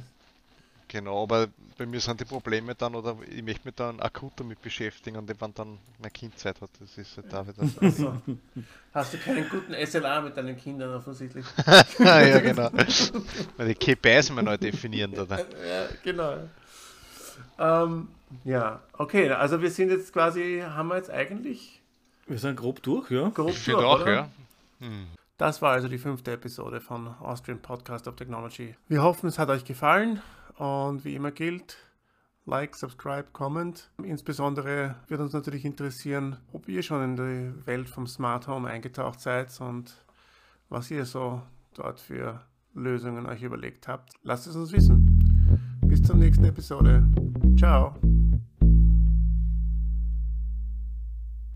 Genau, aber bei mir sind die Probleme dann, oder ich möchte mich dann akut damit beschäftigen, und wenn dann mein Kind Zeit hat, das ist halt da wieder so. So. Hast du keinen guten SLA mit deinen Kindern offensichtlich? ja, genau. Weil die KPIs mal neu definieren, oder? Ja, genau. Ähm, ja, okay, also wir sind jetzt quasi, haben wir jetzt eigentlich Wir sind grob durch, ja. grob Ich durch, auch, oder? ja. Hm. Das war also die fünfte Episode von Austrian Podcast of Technology. Wir hoffen, es hat euch gefallen und wie immer gilt, Like, Subscribe, Comment. Insbesondere wird uns natürlich interessieren, ob ihr schon in die Welt vom Smart Home eingetaucht seid und was ihr so dort für Lösungen euch überlegt habt. Lasst es uns wissen. Zur nächsten Episode. Ciao.